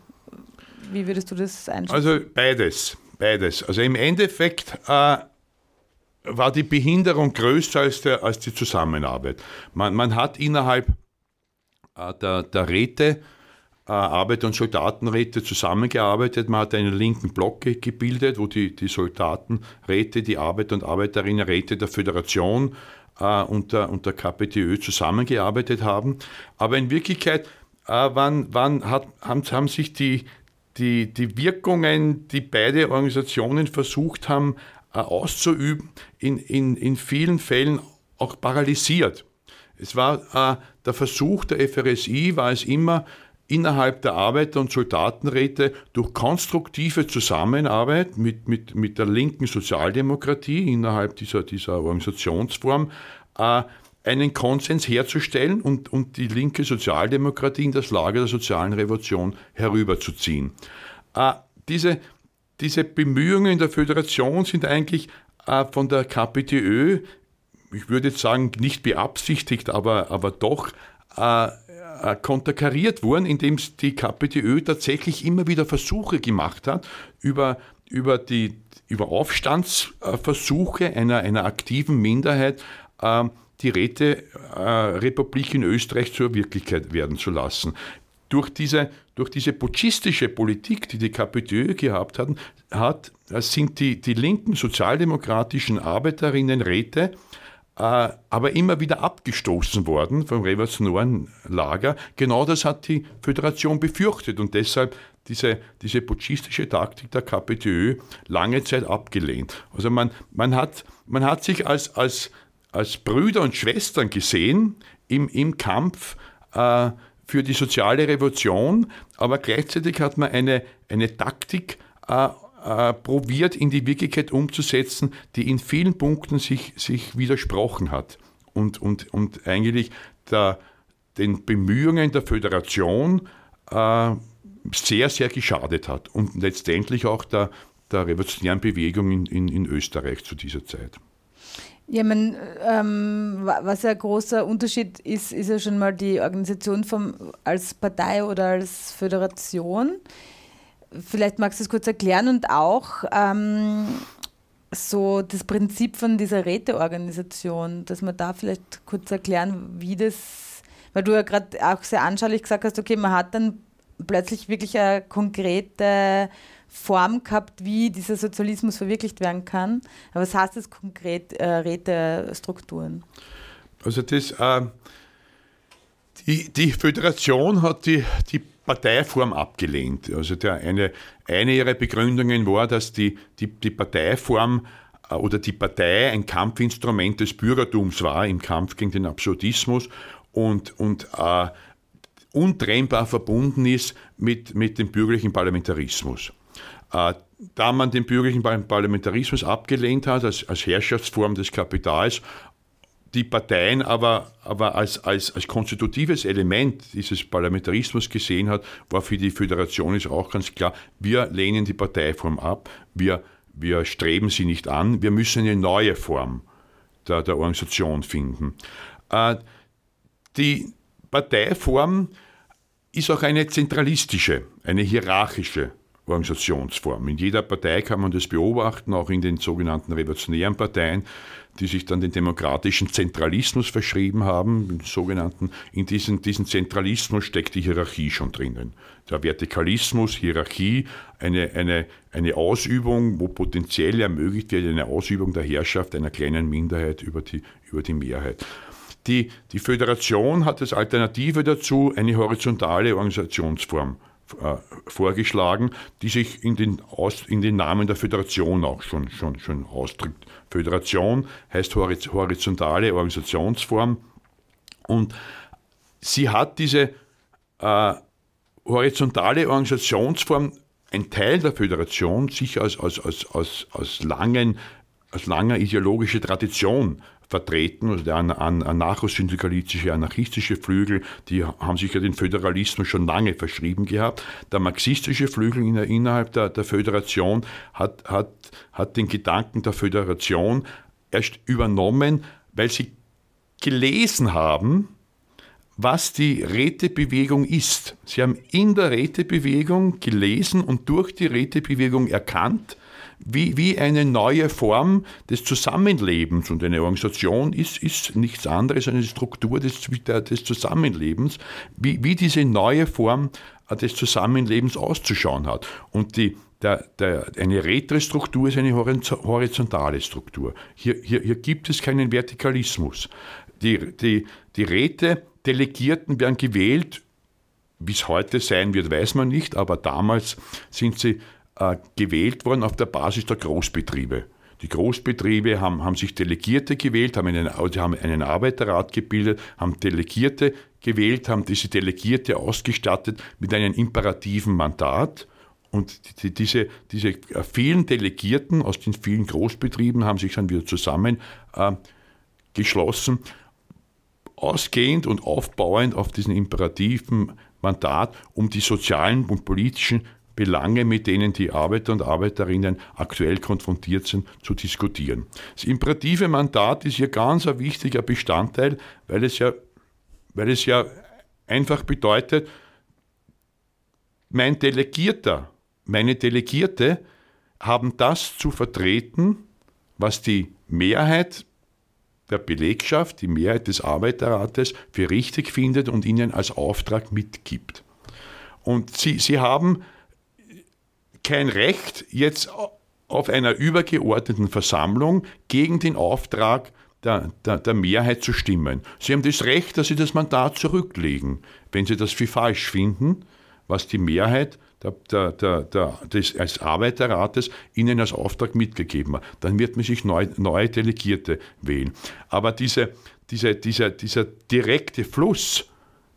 Speaker 2: Wie würdest du das einschätzen?
Speaker 3: Also beides, beides. Also im Endeffekt äh, war die Behinderung größer als, der, als die Zusammenarbeit. Man, man hat innerhalb der, der Räte, äh, Arbeiter- und Soldatenräte zusammengearbeitet. Man hat einen linken Block gebildet, wo die, die Soldatenräte, die Arbeiter- und Arbeiterinnenräte der Föderation äh, und, der, und der KPTÖ zusammengearbeitet haben. Aber in Wirklichkeit äh, wann, wann hat, haben, haben sich die, die, die Wirkungen, die beide Organisationen versucht haben äh, auszuüben, in, in, in vielen Fällen auch paralysiert. Es war äh, der Versuch der FRSI, war es immer, innerhalb der Arbeiter- und Soldatenräte durch konstruktive Zusammenarbeit mit, mit, mit der linken Sozialdemokratie innerhalb dieser, dieser Organisationsform äh, einen Konsens herzustellen und, und die linke Sozialdemokratie in das Lager der sozialen Revolution herüberzuziehen. Äh, diese, diese Bemühungen der Föderation sind eigentlich äh, von der KPTÖ ich würde jetzt sagen, nicht beabsichtigt, aber, aber doch äh, äh, konterkariert wurden, indem die KPDÖ tatsächlich immer wieder Versuche gemacht hat, über, über, die, über Aufstandsversuche einer, einer aktiven Minderheit äh, die Räterepublik in Österreich zur Wirklichkeit werden zu lassen. Durch diese, durch diese putschistische Politik, die die KPDÖ gehabt hat, hat sind die, die linken sozialdemokratischen Arbeiterinnenräte äh, aber immer wieder abgestoßen worden vom revolutionären Lager. Genau das hat die Föderation befürchtet und deshalb diese, diese putschistische Taktik der KPDÖ lange Zeit abgelehnt. Also man, man, hat, man hat sich als, als, als Brüder und Schwestern gesehen im, im Kampf äh, für die soziale Revolution, aber gleichzeitig hat man eine, eine Taktik äh, äh, probiert in die Wirklichkeit umzusetzen, die in vielen Punkten sich, sich widersprochen hat und, und, und eigentlich der, den Bemühungen der Föderation äh, sehr, sehr geschadet hat und letztendlich auch der, der revolutionären Bewegung in, in, in Österreich zu dieser Zeit.
Speaker 2: Ja, mein, ähm, was ein großer Unterschied ist, ist ja schon mal die Organisation vom, als Partei oder als Föderation. Vielleicht magst du es kurz erklären und auch ähm, so das Prinzip von dieser Räteorganisation, dass wir da vielleicht kurz erklären, wie das, weil du ja gerade auch sehr anschaulich gesagt hast, okay, man hat dann plötzlich wirklich eine konkrete Form gehabt, wie dieser Sozialismus verwirklicht werden kann. Aber was heißt das konkret, äh, Rätestrukturen?
Speaker 3: Also das, äh, die, die Föderation hat die, die Parteiform abgelehnt. Also der eine, eine ihrer Begründungen war, dass die, die, die Parteiform äh, oder die Partei ein Kampfinstrument des Bürgertums war im Kampf gegen den Absurdismus und, und äh, untrennbar verbunden ist mit, mit dem bürgerlichen Parlamentarismus. Äh, da man den bürgerlichen Parlamentarismus abgelehnt hat als, als Herrschaftsform des Kapitals die Parteien aber, aber als, als, als konstitutives Element dieses Parlamentarismus gesehen hat, war für die Föderation ist auch ganz klar, wir lehnen die Parteiform ab, wir, wir streben sie nicht an, wir müssen eine neue Form der, der Organisation finden. Äh, die Parteiform ist auch eine zentralistische, eine hierarchische Organisationsform. In jeder Partei kann man das beobachten, auch in den sogenannten revolutionären Parteien die sich dann den demokratischen Zentralismus verschrieben haben, sogenannten, in diesen, diesen Zentralismus steckt die Hierarchie schon drinnen. Der Vertikalismus, Hierarchie, eine, eine, eine Ausübung, wo potenziell ermöglicht wird, eine Ausübung der Herrschaft einer kleinen Minderheit über die, über die Mehrheit. Die, die Föderation hat als Alternative dazu eine horizontale Organisationsform äh, vorgeschlagen, die sich in den, Aus, in den Namen der Föderation auch schon, schon, schon ausdrückt. Föderation heißt horizontale Organisationsform. Und sie hat diese äh, horizontale Organisationsform, ein Teil der Föderation, sicher aus, aus, aus, aus, aus, langen, aus langer ideologischer Tradition vertreten, also der anarcho-syndikalistische, anarchistische Flügel, die haben sich ja den Föderalismus schon lange verschrieben gehabt. Der marxistische Flügel innerhalb der, der Föderation hat, hat, hat den Gedanken der Föderation erst übernommen, weil sie gelesen haben, was die Rätebewegung ist. Sie haben in der Rätebewegung gelesen und durch die Rätebewegung erkannt, wie, wie eine neue Form des Zusammenlebens. Und eine Organisation ist, ist nichts anderes eine Struktur des, des Zusammenlebens, wie, wie diese neue Form des Zusammenlebens auszuschauen hat. Und die, der, der, eine Retre-Struktur ist eine horizontale Struktur. Hier, hier, hier gibt es keinen Vertikalismus. Die, die, die Räte-Delegierten werden gewählt, wie es heute sein wird, weiß man nicht, aber damals sind sie äh, gewählt worden auf der Basis der Großbetriebe. Die Großbetriebe haben, haben sich Delegierte gewählt, haben einen, haben einen Arbeiterrat gebildet, haben Delegierte gewählt, haben diese Delegierte ausgestattet mit einem imperativen Mandat. Und die, diese, diese äh, vielen Delegierten aus den vielen Großbetrieben haben sich dann wieder zusammen äh, ausgehend und aufbauend auf diesen imperativen Mandat, um die sozialen und politischen Belange, mit denen die Arbeiter und Arbeiterinnen aktuell konfrontiert sind, zu diskutieren. Das imperative Mandat ist hier ganz ein wichtiger Bestandteil, weil es ja, weil es ja einfach bedeutet, mein Delegierter, meine Delegierte haben das zu vertreten, was die Mehrheit der Belegschaft, die Mehrheit des Arbeiterrates für richtig findet und ihnen als Auftrag mitgibt. Und sie, sie haben kein Recht, jetzt auf einer übergeordneten Versammlung gegen den Auftrag der, der, der, Mehrheit zu stimmen. Sie haben das Recht, dass Sie das Mandat zurücklegen, wenn Sie das für falsch finden, was die Mehrheit der, des als Arbeiterrates Ihnen als Auftrag mitgegeben hat. Dann wird man sich neu, neue Delegierte wählen. Aber diese, diese, dieser, dieser direkte Fluss,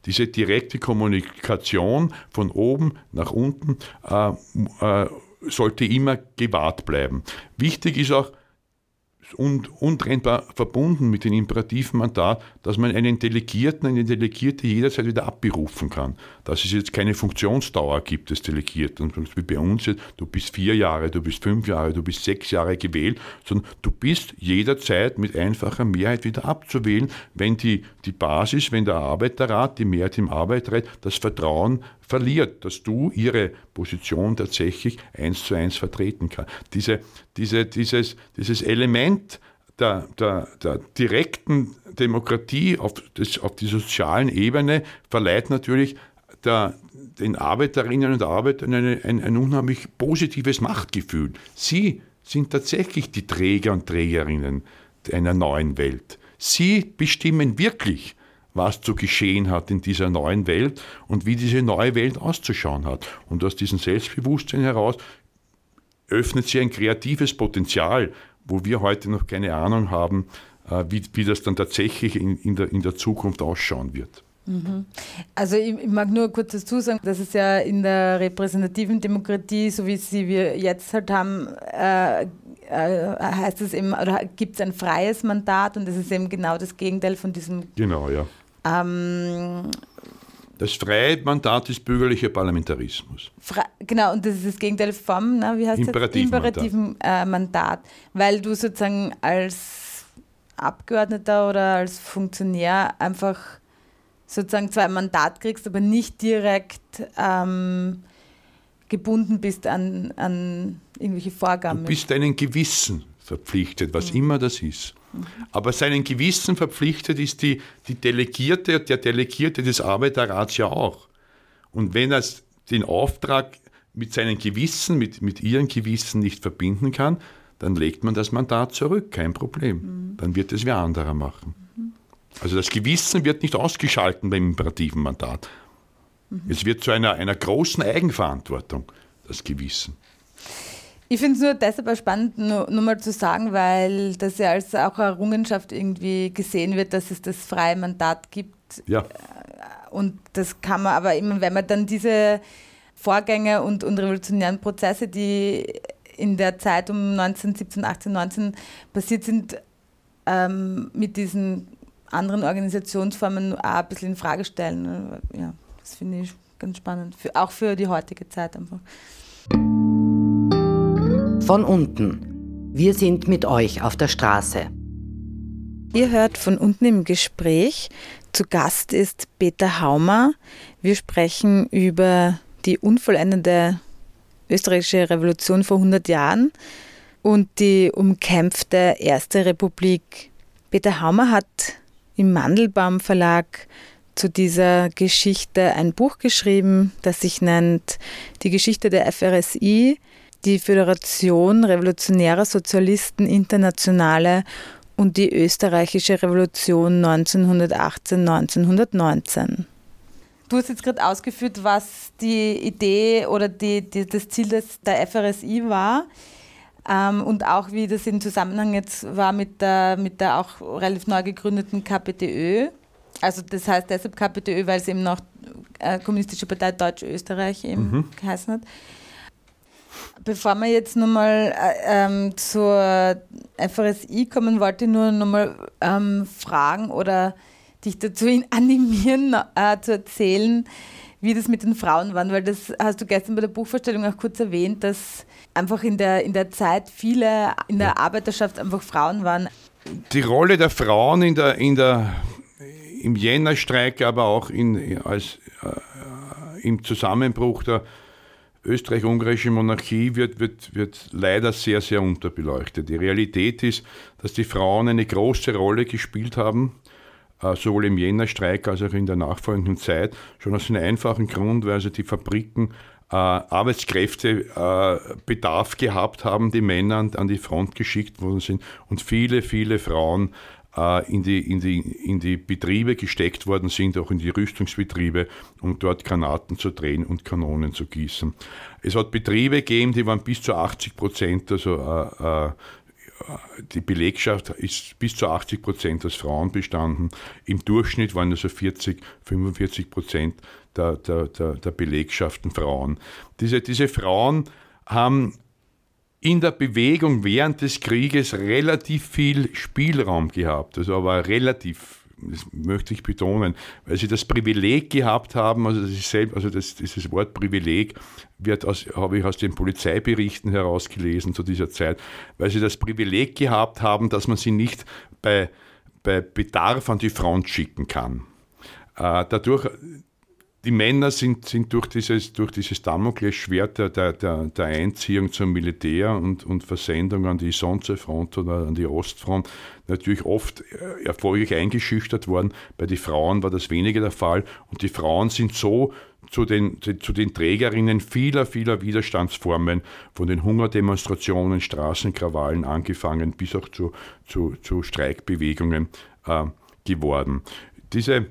Speaker 3: diese direkte Kommunikation von oben nach unten äh, äh, sollte immer gewahrt bleiben. Wichtig ist auch, und untrennbar verbunden mit dem imperativen Mandat, dass man einen Delegierten, eine Delegierte jederzeit wieder abberufen kann. Dass es jetzt keine Funktionsdauer gibt des Delegierten, wie bei uns jetzt, du bist vier Jahre, du bist fünf Jahre, du bist sechs Jahre gewählt, sondern du bist jederzeit mit einfacher Mehrheit wieder abzuwählen, wenn die, die Basis, wenn der Arbeiterrat, die Mehrheit im Arbeiterrat das Vertrauen verliert, dass du ihre Position tatsächlich eins zu eins vertreten kannst. Diese, diese, dieses, dieses Element der, der, der direkten Demokratie auf, das, auf die sozialen Ebene verleiht natürlich der, den Arbeiterinnen und Arbeitern ein, ein, ein unheimlich positives Machtgefühl. Sie sind tatsächlich die Träger und Trägerinnen einer neuen Welt. Sie bestimmen wirklich, was zu geschehen hat in dieser neuen Welt und wie diese neue Welt auszuschauen hat. Und aus diesem Selbstbewusstsein heraus öffnet sich ein kreatives Potenzial, wo wir heute noch keine Ahnung haben, äh, wie, wie das dann tatsächlich in, in, der, in der Zukunft ausschauen wird.
Speaker 2: Mhm. Also ich, ich, mag nur kurz dazu sagen, dass es ja in der repräsentativen Demokratie, so wie sie wir jetzt halt haben, äh, äh, heißt es eben, oder gibt es ein freies Mandat und das ist eben genau das Gegenteil von diesem
Speaker 3: genau, ja. Ähm, das freie Mandat ist bürgerlicher Parlamentarismus.
Speaker 2: genau, und das ist das Gegenteil vom, na, wie heißt
Speaker 3: Imperativen
Speaker 2: das? Imperativen Mandat. Äh, Mandat. Weil du sozusagen als Abgeordneter oder als Funktionär einfach sozusagen zwar ein Mandat kriegst, aber nicht direkt ähm, gebunden bist an, an irgendwelche Vorgaben.
Speaker 3: Du bist deinem Gewissen verpflichtet, was mhm. immer das ist. Aber seinen Gewissen verpflichtet ist die, die Delegierte, der Delegierte des Arbeiterrats ja auch. Und wenn er den Auftrag mit seinem Gewissen, mit, mit ihrem Gewissen nicht verbinden kann, dann legt man das Mandat zurück, kein Problem. Mhm. Dann wird es wer anderer machen. Mhm. Also das Gewissen wird nicht ausgeschalten beim imperativen Mandat. Mhm. Es wird zu einer, einer großen Eigenverantwortung, das Gewissen.
Speaker 2: Ich finde es nur deshalb spannend, nur, nur, mal zu sagen, weil das ja als auch Errungenschaft irgendwie gesehen wird, dass es das freie Mandat gibt.
Speaker 3: Ja.
Speaker 2: Und das kann man aber immer, wenn man dann diese Vorgänge und, und revolutionären Prozesse, die in der Zeit um 1917, 18, 19 passiert sind, ähm, mit diesen anderen Organisationsformen auch ein bisschen in Frage stellen. Ja, das finde ich ganz spannend, für, auch für die heutige Zeit einfach.
Speaker 1: Von unten. Wir sind mit euch auf der Straße.
Speaker 2: Ihr hört von unten im Gespräch. Zu Gast ist Peter Haumer. Wir sprechen über die unvollendete österreichische Revolution vor 100 Jahren und die umkämpfte Erste Republik. Peter Haumer hat im Mandelbaum Verlag zu dieser Geschichte ein Buch geschrieben, das sich nennt Die Geschichte der FRSI, die Föderation Revolutionärer Sozialisten Internationale und die österreichische Revolution 1918-1919. Du hast jetzt gerade ausgeführt, was die Idee oder die, die, das Ziel des, der FRSI war ähm, und auch wie das im Zusammenhang jetzt war mit der, mit der auch relativ neu gegründeten KPDÖ. Also das heißt deshalb KPDÖ, weil es eben noch äh, Kommunistische Partei Deutsch-Österreich eben mhm. geheißen hat. Bevor wir jetzt nochmal äh, ähm, zur FRSI kommen, wollte ich nur nochmal ähm, fragen oder dich dazu [laughs] animieren, äh, zu erzählen, wie das mit den Frauen war, weil das hast du gestern bei der Buchvorstellung auch kurz erwähnt, dass einfach in der, in der Zeit viele in der Arbeiterschaft einfach Frauen waren.
Speaker 3: Die Rolle der Frauen in der, in der, im Jännerstreik, aber auch in, als, äh, im Zusammenbruch der österreich-ungarische Monarchie wird, wird, wird leider sehr, sehr unterbeleuchtet. Die Realität ist, dass die Frauen eine große Rolle gespielt haben, äh, sowohl im Jännerstreik als auch in der nachfolgenden Zeit, schon aus einem einfachen Grund, weil also die Fabriken äh, Arbeitskräftebedarf äh, gehabt haben, die Männer an, die Front geschickt worden sind und viele, viele Frauen in, die, in, die, in die Betriebe gesteckt worden sind, auch in die Rüstungsbetriebe, um dort Granaten zu drehen und Kanonen zu gießen. Es hat Betriebe gegeben, die waren bis zu 80 Prozent, also äh, äh, die Belegschaft ist bis zu 80 Prozent aus Frauen bestanden. Im Durchschnitt waren also 40, 45 Prozent der, der, der, der Belegschaften Frauen. Diese, diese Frauen haben in der Bewegung während des Krieges relativ viel Spielraum gehabt, also aber relativ, das möchte ich betonen, weil sie das Privileg gehabt haben, also das, ist selbst, also das, dieses Wort Privileg wird aus, habe ich aus den Polizeiberichten herausgelesen zu dieser Zeit, weil sie das Privileg gehabt haben, dass man sie nicht bei, bei Bedarf an die Front schicken kann. Äh, dadurch die Männer sind, sind durch dieses, durch dieses Damoklesschwert der, der, der Einziehung zum Militär und, und Versendung an die Sonzefront oder an die Ostfront natürlich oft äh, erfolgreich eingeschüchtert worden. Bei den Frauen war das weniger der Fall und die Frauen sind so zu den, zu den Trägerinnen vieler, vieler Widerstandsformen, von den Hungerdemonstrationen, Straßenkrawallen angefangen bis auch zu, zu, zu Streikbewegungen äh, geworden. Diese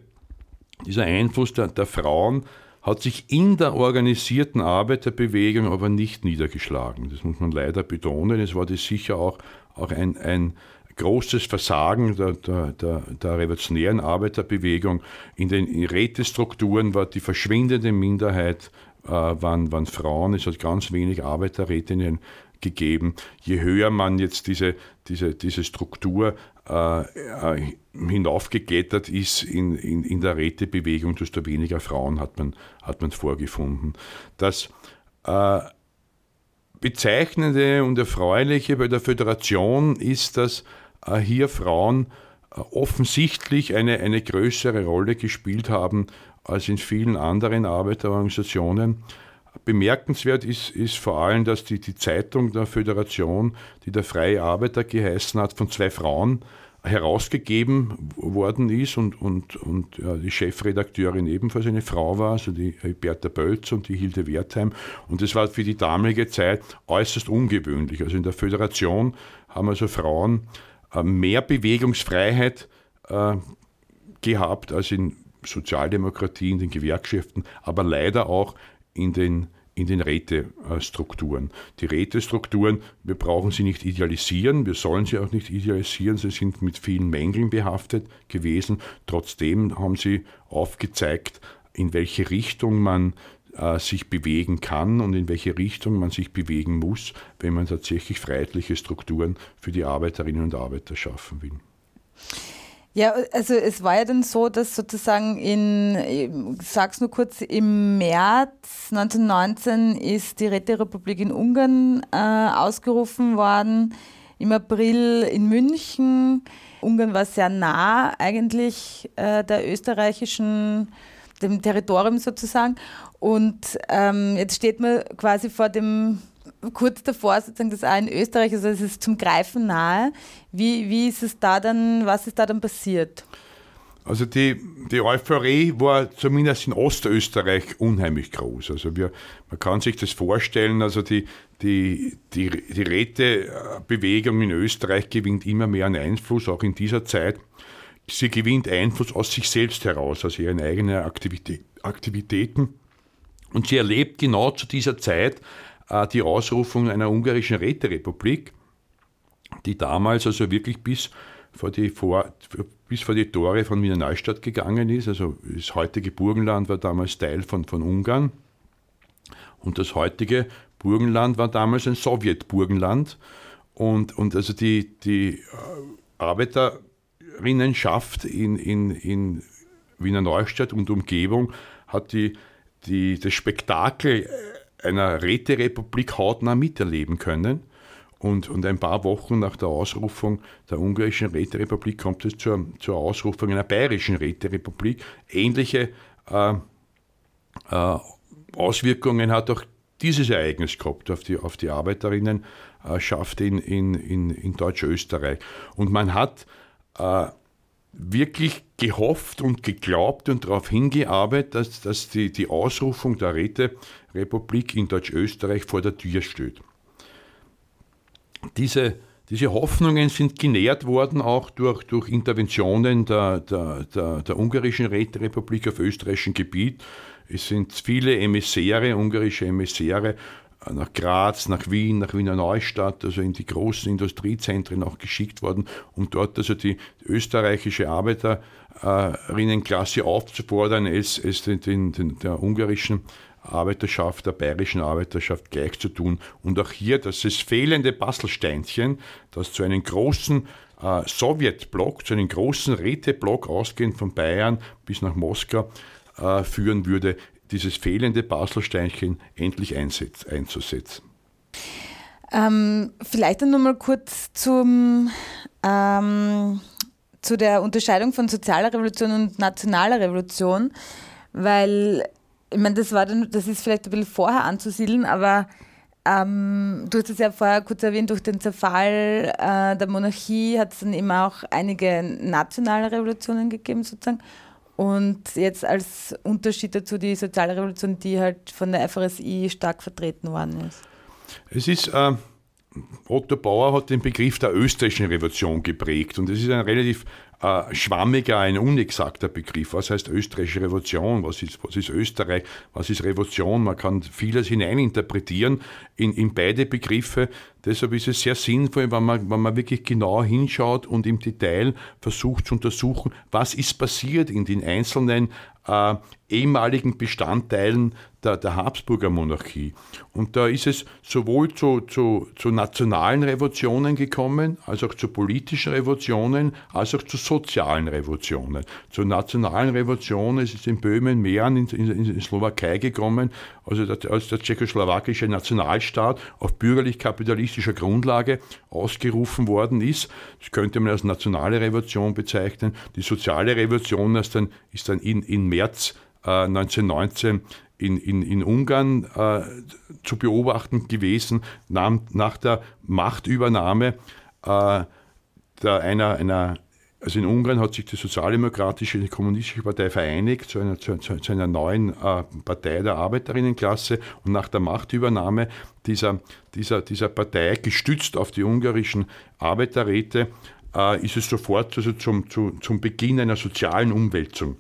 Speaker 3: dieser Einfluss der, der Frauen hat sich in der organisierten Arbeiterbewegung aber nicht niedergeschlagen. Das muss man leider betonen. Es war das sicher auch, auch ein, ein großes Versagen der, der, der, der revolutionären Arbeiterbewegung. In den Rätestrukturen war die verschwindende Minderheit äh, waren, waren Frauen. Es hat ganz wenig Arbeiterrätinnen gegeben. Je höher man jetzt diese, diese, diese Struktur äh, äh, hinaufgegettert ist in, in, in der Rätebewegung, desto weniger Frauen hat man, hat man vorgefunden. Das äh, Bezeichnende und Erfreuliche bei der Föderation ist, dass äh, hier Frauen äh, offensichtlich eine, eine größere Rolle gespielt haben als in vielen anderen Arbeiterorganisationen. Bemerkenswert ist, ist vor allem, dass die, die Zeitung der Föderation, die der Freie Arbeiter geheißen hat, von zwei Frauen herausgegeben worden ist und, und, und ja, die Chefredakteurin ebenfalls eine Frau war, also die Bertha Bölz und die Hilde Wertheim. Und das war für die damalige Zeit äußerst ungewöhnlich. Also in der Föderation haben also Frauen äh, mehr Bewegungsfreiheit äh, gehabt als in Sozialdemokratie, in den Gewerkschaften, aber leider auch in den, in den Rätestrukturen. Die Rätestrukturen, wir brauchen sie nicht idealisieren, wir sollen sie auch nicht idealisieren, sie sind mit vielen Mängeln behaftet gewesen. Trotzdem haben sie aufgezeigt, in welche Richtung man äh, sich bewegen kann und in welche Richtung man sich bewegen muss, wenn man tatsächlich freiheitliche Strukturen für die Arbeiterinnen und Arbeiter schaffen will.
Speaker 2: Ja, also es war ja dann so, dass sozusagen in, ich sag's nur kurz, im März 1919 ist die Räterepublik in Ungarn äh, ausgerufen worden, im April in München. Ungarn war sehr nah eigentlich äh, der österreichischen, dem Territorium sozusagen. Und ähm, jetzt steht man quasi vor dem kurz davor sozusagen das auch in Österreich, also es ist zum Greifen nahe. Wie, wie ist es da dann, was ist da dann passiert?
Speaker 3: Also die, die Euphorie war zumindest in Ostösterreich unheimlich groß. Also wir, man kann sich das vorstellen, also die, die, die, die Rätebewegung in Österreich gewinnt immer mehr an Einfluss, auch in dieser Zeit. Sie gewinnt Einfluss aus sich selbst heraus, aus ihren eigenen Aktivität, Aktivitäten. Und sie erlebt genau zu dieser Zeit die Ausrufung einer ungarischen Räterepublik, die damals also wirklich bis vor die, vor, bis vor die Tore von Wiener Neustadt gegangen ist. Also das heutige Burgenland war damals Teil von, von Ungarn und das heutige Burgenland war damals ein Sowjetburgenland. Und, und also die, die äh, Arbeiterinnenschaft in, in, in Wiener Neustadt und Umgebung hat die, die, das Spektakel einer Räterepublik hautnah miterleben können. Und, und ein paar Wochen nach der Ausrufung der ungarischen Räterepublik kommt es zur, zur Ausrufung einer bayerischen Räterepublik. Ähnliche äh, äh, Auswirkungen hat auch dieses Ereignis gehabt auf die, auf die Arbeiterinnenschaft in, in, in, in Deutsch-Österreich. Und man hat äh, wirklich gehofft und geglaubt und darauf hingearbeitet, dass, dass die, die Ausrufung der Räterepublik in Deutsch-Österreich vor der Tür steht. Diese, diese Hoffnungen sind genährt worden auch durch, durch Interventionen der, der, der, der ungarischen Räterepublik auf österreichischem Gebiet. Es sind viele Emissäre, ungarische Emissäre nach Graz, nach Wien, nach Wiener Neustadt, also in die großen Industriezentren auch geschickt worden, um dort also die österreichische Arbeiterinnenklasse aufzufordern, es, es den, den, der ungarischen Arbeiterschaft, der bayerischen Arbeiterschaft gleich zu tun. Und auch hier das ist fehlende Bastelsteinchen, das zu einem großen äh, Sowjetblock, zu einem großen Räteblock ausgehend von Bayern bis nach Moskau äh, führen würde, dieses fehlende Baselsteinchen endlich einzusetzen.
Speaker 2: Ähm, vielleicht dann nochmal kurz zum, ähm, zu der Unterscheidung von sozialer Revolution und nationaler Revolution, weil ich meine, das, war dann, das ist vielleicht ein bisschen vorher anzusiedeln, aber ähm, du hast es ja vorher kurz erwähnt, durch den Zerfall äh, der Monarchie hat es dann eben auch einige nationale Revolutionen gegeben, sozusagen. Und jetzt als Unterschied dazu die soziale Revolution, die halt von der FRSI stark vertreten worden ist.
Speaker 3: Es ist, äh, Otto Bauer hat den Begriff der österreichischen Revolution geprägt und es ist ein relativ äh, schwammiger, ein unexakter Begriff. Was heißt österreichische Revolution? Was ist, was ist Österreich? Was ist Revolution? Man kann vieles hineininterpretieren in, in beide Begriffe. Deshalb ist es sehr sinnvoll, wenn man, wenn man wirklich genau hinschaut und im Detail versucht zu untersuchen, was ist passiert in den einzelnen äh, ehemaligen Bestandteilen der, der Habsburger Monarchie. Und da ist es sowohl zu, zu, zu nationalen Revolutionen gekommen, als auch zu politischen Revolutionen, als auch zu sozialen Revolutionen. Zur nationalen Revolution ist es in Böhmen, Mähren, in, in, in Slowakei gekommen, also der, als der tschechoslowakische Nationalstaat auf bürgerlich-kapitalistischer Grundlage ausgerufen worden ist. Das könnte man als nationale Revolution bezeichnen. Die soziale Revolution ist dann, ist dann in, in März äh, 1919 in, in, in Ungarn äh, zu beobachten gewesen, nach, nach der Machtübernahme äh, der, einer, einer, also in Ungarn hat sich die Sozialdemokratische die Kommunistische Partei vereinigt zu einer, zu, zu einer neuen äh, Partei der Arbeiterinnenklasse und nach der Machtübernahme dieser, dieser, dieser Partei, gestützt auf die ungarischen Arbeiterräte, äh, ist es sofort also zum, zu, zum Beginn einer sozialen Umwälzung äh,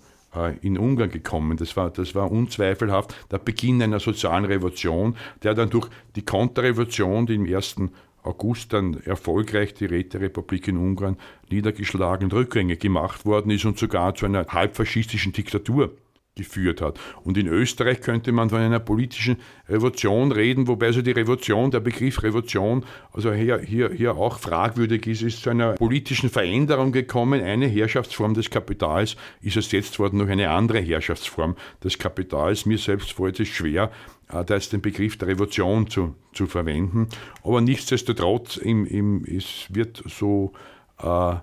Speaker 3: in Ungarn gekommen. Das war, das war unzweifelhaft der Beginn einer sozialen Revolution, der dann durch die Konterrevolution, die im 1. August dann erfolgreich die Räterepublik in Ungarn niedergeschlagen rückgängig gemacht worden ist und sogar zu einer halbfaschistischen Diktatur geführt hat. Und in Österreich könnte man von einer politischen Revolution reden, wobei so die Revolution, der Begriff Revolution, also hier, hier, hier auch fragwürdig ist, ist zu einer politischen Veränderung gekommen. Eine Herrschaftsform des Kapitals ist ersetzt worden durch eine andere Herrschaftsform des Kapitals. Mir selbst fällt es schwer, äh, da jetzt den Begriff der Revolution zu, zu verwenden. Aber nichtsdestotrotz, im, im, es wird so äh,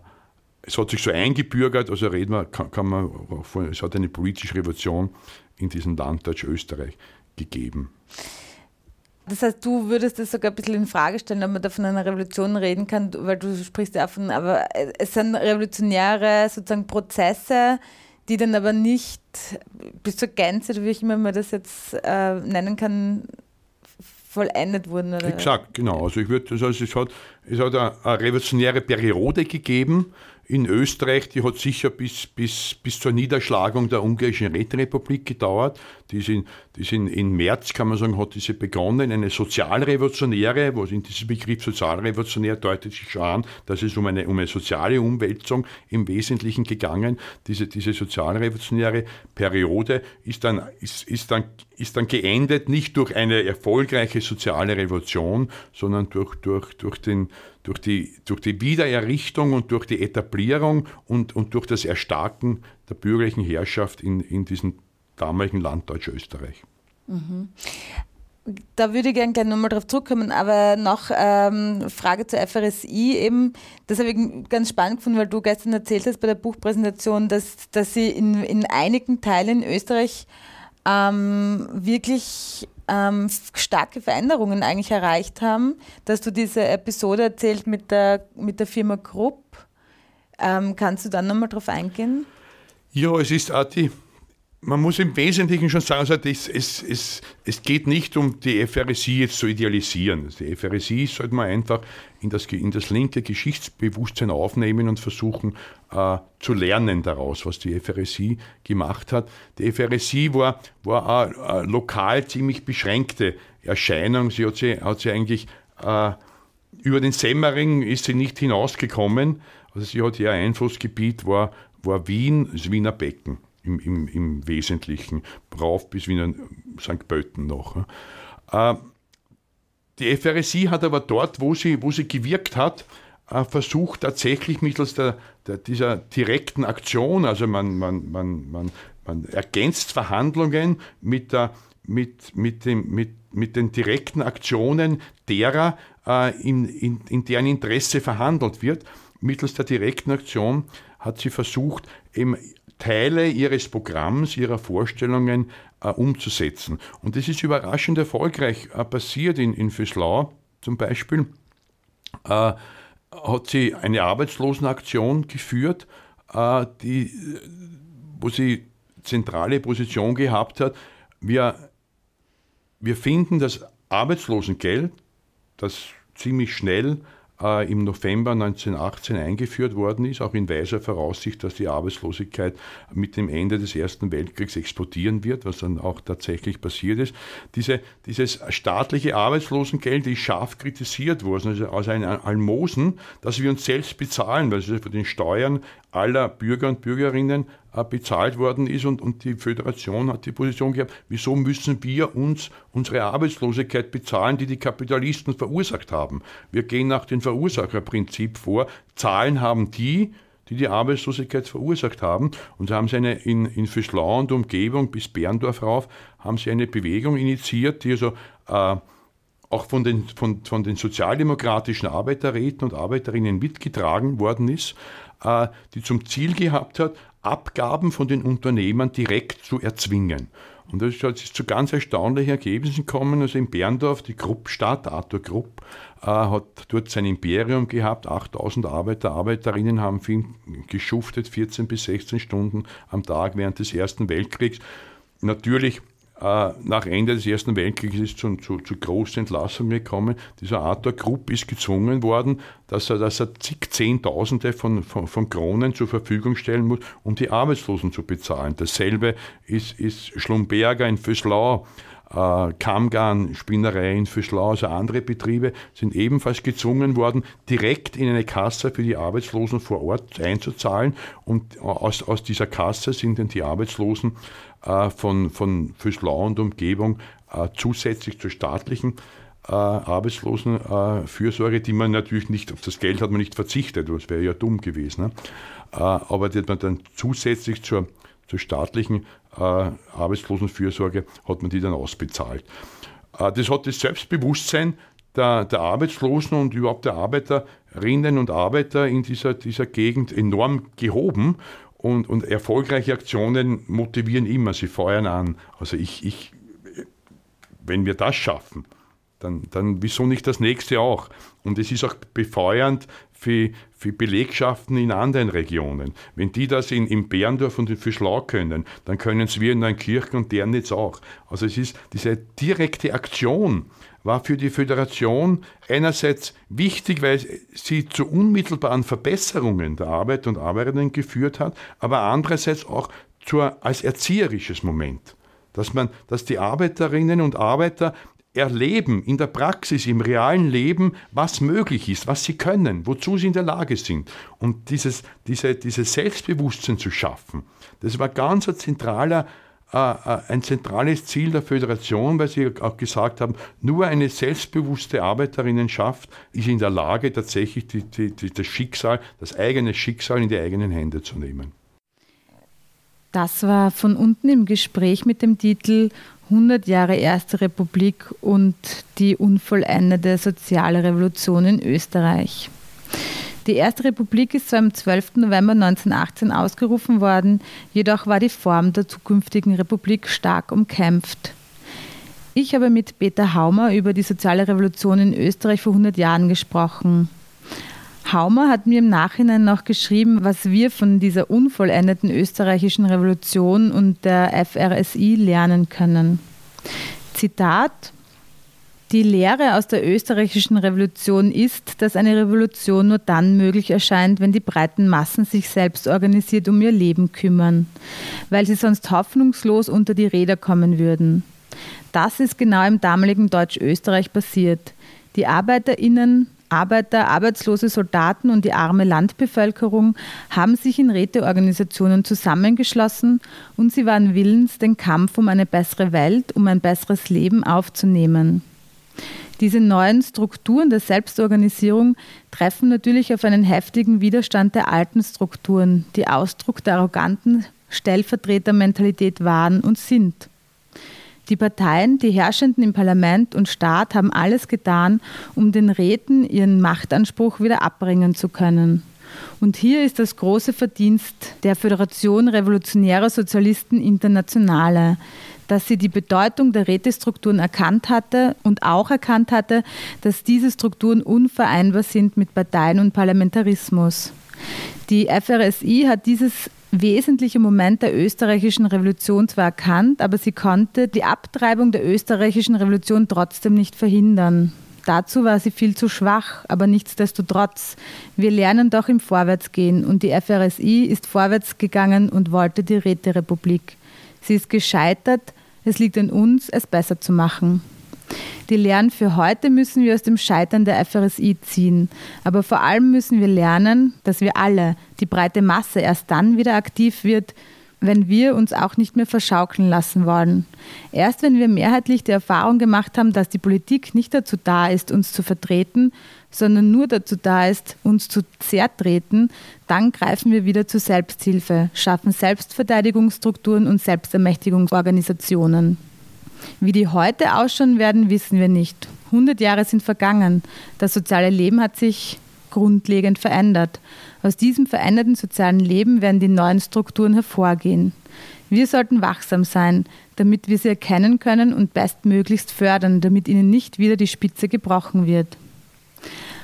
Speaker 3: es hat sich so eingebürgert, also reden wir, kann, kann man es hat eine politische Revolution in diesem Land Deutsch-Österreich gegeben.
Speaker 2: Das heißt, du würdest das sogar ein bisschen in Frage stellen, ob man da von einer Revolution reden kann, weil du sprichst ja von, aber es sind revolutionäre sozusagen Prozesse, die dann aber nicht bis zur Gänze, wie ich immer mal das jetzt äh, nennen kann, vollendet wurden. Oder?
Speaker 3: Exakt, genau. Also ich würde, also es hat, es hat eine, eine revolutionäre Periode gegeben, in Österreich, die hat sicher bis, bis, bis zur Niederschlagung der ungarischen Räterepublik gedauert. Die ist, in, ist in, in März, kann man sagen, hat diese begonnen, eine sozialrevolutionäre, was in diesem Begriff sozialrevolutionär deutet sich schon an, dass es um eine, um eine soziale Umwälzung im Wesentlichen gegangen. Diese, diese sozialrevolutionäre Periode ist dann, ist, ist, dann, ist dann geendet nicht durch eine erfolgreiche soziale Revolution, sondern durch, durch, durch den durch die, durch die Wiedererrichtung und durch die Etablierung und, und durch das Erstarken der bürgerlichen Herrschaft in, in diesem damaligen Land Deutsch-Österreich.
Speaker 2: Mhm. Da würde ich gerne gleich nochmal drauf zurückkommen, aber noch ähm, Frage zur FRSI eben. Das habe ich ganz spannend gefunden, weil du gestern erzählt hast bei der Buchpräsentation, dass, dass sie in, in einigen Teilen in Österreich ähm, wirklich ähm, starke Veränderungen eigentlich erreicht haben, dass du diese Episode erzählt mit der, mit der Firma Krupp. Ähm, kannst du dann nochmal drauf eingehen?
Speaker 3: Ja, es ist auch die, man muss im Wesentlichen schon sagen, also das, es, es, es geht nicht um die FRSI jetzt zu idealisieren. Die FRSI sollte man einfach in das, in das linke Geschichtsbewusstsein aufnehmen und versuchen äh, zu lernen daraus, was die FRSI gemacht hat. Die FRSI war, war eine lokal ziemlich beschränkte Erscheinung. Sie hat sie, hat sie eigentlich äh, über den Semmering ist sie nicht hinausgekommen. Also sie hat ihr Einflussgebiet war, war Wien, das Wiener Becken im, im, im Wesentlichen, rauf bis Wiener St. Pölten noch. Äh, die FRSI hat aber dort, wo sie, wo sie gewirkt hat, äh, versucht tatsächlich mittels der, der, dieser direkten Aktion, also man, man, man, man, man ergänzt Verhandlungen mit, der, mit, mit, dem, mit, mit den direkten Aktionen derer, äh, in, in, in deren Interesse verhandelt wird. Mittels der direkten Aktion hat sie versucht, eben Teile ihres Programms, ihrer Vorstellungen äh, umzusetzen. Und das ist überraschend erfolgreich äh, passiert in, in Füßlau zum Beispiel. Äh, hat sie eine Arbeitslosenaktion geführt, äh, die, wo sie zentrale Position gehabt hat. Wir, wir finden das Arbeitslosengeld, das ziemlich schnell äh, im November 1918 eingeführt worden ist, auch in weiser Voraussicht, dass die Arbeitslosigkeit mit dem Ende des Ersten Weltkriegs explodieren wird, was dann auch tatsächlich passiert ist. Diese, dieses staatliche Arbeitslosengeld ist scharf kritisiert worden, also aus einem Almosen, das wir uns selbst bezahlen, weil es von den Steuern aller Bürger und Bürgerinnen bezahlt worden ist und, und die Föderation hat die Position gehabt, wieso müssen wir uns unsere Arbeitslosigkeit bezahlen, die die Kapitalisten verursacht haben. Wir gehen nach dem Verursacherprinzip vor, Zahlen haben die, die die Arbeitslosigkeit verursacht haben. Und so haben sie eine, in, in Füßlau und Umgebung bis Berndorf rauf, haben sie eine Bewegung initiiert, die also äh, auch von den, von, von den sozialdemokratischen Arbeiterräten und Arbeiterinnen mitgetragen worden ist, äh, die zum Ziel gehabt hat, Abgaben von den Unternehmern direkt zu erzwingen. Und das ist zu ganz erstaunlichen Ergebnissen gekommen. Also in Berndorf, die Gruppstadt, Arthur Grupp, äh, hat dort sein Imperium gehabt. 8000 Arbeiter, Arbeiterinnen haben ihn geschuftet, 14 bis 16 Stunden am Tag während des Ersten Weltkriegs. Natürlich nach Ende des Ersten Weltkrieges ist es zu, zu, zu großen Entlassungen gekommen. Dieser Arthur Krupp ist gezwungen worden, dass er, dass er zig Zehntausende von, von, von Kronen zur Verfügung stellen muss, um die Arbeitslosen zu bezahlen. Dasselbe ist, ist Schlumberger in Füßlau. Äh, Kamgarn, Spinnerei in Füßlau, also andere Betriebe sind ebenfalls gezwungen worden, direkt in eine Kasse für die Arbeitslosen vor Ort einzuzahlen. Und aus, aus dieser Kasse sind dann die Arbeitslosen äh, von, von Füßlau und Umgebung äh, zusätzlich zur staatlichen äh, Arbeitslosenfürsorge, die man natürlich nicht, auf das Geld hat man nicht verzichtet, das wäre ja dumm gewesen. Ne? aber die hat man dann zusätzlich zur, zur staatlichen Arbeitslosenfürsorge, hat man die dann ausbezahlt. das hat das Selbstbewusstsein der, der Arbeitslosen und überhaupt der Arbeiterinnen und Arbeiter in dieser, dieser Gegend enorm gehoben und, und erfolgreiche Aktionen motivieren immer, sie feuern an. Also ich, ich wenn wir das schaffen, dann, dann wieso nicht das nächste auch? Und es ist auch befeuernd für, für Belegschaften in anderen Regionen. Wenn die das in, in Berndorf und in Fischlau können, dann können es wir in Neunkirchen und Dernitz auch. Also es ist diese direkte Aktion, war für die Föderation einerseits wichtig, weil sie zu unmittelbaren Verbesserungen der Arbeit und Arbeiterinnen geführt hat, aber andererseits auch zur, als erzieherisches Moment. Dass, man, dass die Arbeiterinnen und Arbeiter erleben in der Praxis, im realen Leben, was möglich ist, was sie können, wozu sie in der Lage sind. Und dieses, diese, dieses Selbstbewusstsein zu schaffen, das war ganz ein zentraler äh, äh, ein zentrales Ziel der Föderation, weil sie auch gesagt haben, nur eine selbstbewusste Arbeiterinnenschaft ist in der Lage, tatsächlich die, die, die, das Schicksal, das eigene Schicksal in die eigenen Hände zu nehmen.
Speaker 2: Das war von unten im Gespräch mit dem Titel 100 Jahre Erste Republik und die unvollendete soziale Revolution in Österreich. Die Erste Republik ist zwar am 12. November 1918 ausgerufen worden, jedoch war die Form der zukünftigen Republik stark umkämpft. Ich habe mit Peter Haumer über die soziale Revolution in Österreich vor 100 Jahren gesprochen. Haumer hat mir im Nachhinein noch geschrieben, was wir von dieser unvollendeten österreichischen Revolution und der FRSI lernen können. Zitat die Lehre aus der österreichischen Revolution ist, dass eine Revolution nur dann möglich erscheint, wenn die breiten Massen sich selbst organisiert um ihr Leben kümmern, weil sie sonst hoffnungslos unter die Räder kommen würden. Das ist genau im damaligen Deutsch-Österreich passiert. Die Arbeiterinnen, Arbeiter, arbeitslose Soldaten und die arme Landbevölkerung haben sich in Räteorganisationen zusammengeschlossen und sie waren willens, den Kampf um eine bessere Welt, um ein besseres Leben aufzunehmen. Diese neuen Strukturen der Selbstorganisierung treffen natürlich auf einen heftigen Widerstand der alten Strukturen, die Ausdruck der arroganten Stellvertretermentalität waren und sind. Die Parteien, die Herrschenden im Parlament und Staat haben alles getan, um den Räten ihren Machtanspruch wieder abbringen zu können. Und hier ist das große Verdienst der Föderation Revolutionärer Sozialisten Internationale, dass sie die Bedeutung der Rätestrukturen erkannt hatte und auch erkannt hatte, dass diese Strukturen unvereinbar sind mit Parteien und Parlamentarismus. Die FRSI hat dieses wesentliche Moment der österreichischen Revolution zwar erkannt, aber sie konnte die Abtreibung der österreichischen Revolution trotzdem nicht verhindern. Dazu war sie viel zu schwach, aber nichtsdestotrotz, wir lernen doch im Vorwärtsgehen und die FRSI ist vorwärts gegangen und wollte die Räterepublik. Sie ist gescheitert, es liegt an uns, es besser zu machen. Die Lehren für heute müssen wir aus dem Scheitern der FRSI ziehen. Aber vor allem müssen wir lernen, dass wir alle, die breite Masse, erst dann wieder aktiv wird, wenn wir uns auch nicht mehr verschaukeln lassen wollen. Erst wenn wir mehrheitlich die Erfahrung gemacht haben, dass die Politik nicht dazu da ist, uns zu vertreten, sondern nur dazu da ist, uns zu zertreten, dann greifen wir wieder zur Selbsthilfe, schaffen Selbstverteidigungsstrukturen und Selbstermächtigungsorganisationen. Wie die heute ausschauen werden, wissen wir nicht. 100 Jahre sind vergangen. Das soziale Leben hat sich grundlegend verändert. Aus diesem veränderten sozialen Leben werden die neuen Strukturen hervorgehen. Wir sollten wachsam sein, damit wir sie erkennen können und bestmöglichst fördern, damit ihnen nicht wieder die Spitze gebrochen wird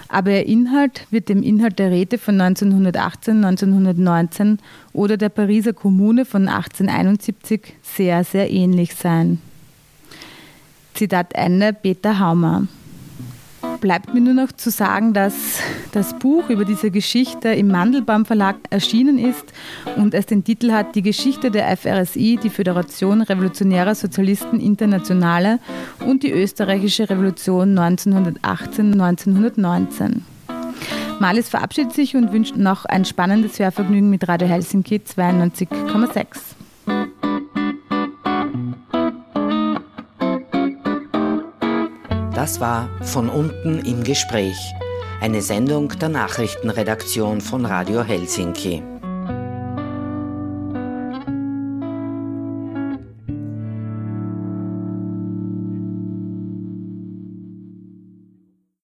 Speaker 2: aber ihr Inhalt wird dem Inhalt der Räte von 1918, 1919 oder der Pariser Kommune von 1871 sehr, sehr ähnlich sein. Zitat Ende Peter Haumer bleibt mir nur noch zu sagen, dass das Buch über diese Geschichte im Mandelbaum Verlag erschienen ist und es den Titel hat Die Geschichte der FRSI, die Föderation Revolutionärer Sozialisten Internationale und die österreichische Revolution 1918-1919. Malis verabschiedet sich und wünscht noch ein spannendes Hörvergnügen mit Radio Helsinki 92,6.
Speaker 1: Das war Von unten im Gespräch, eine Sendung der Nachrichtenredaktion von Radio Helsinki.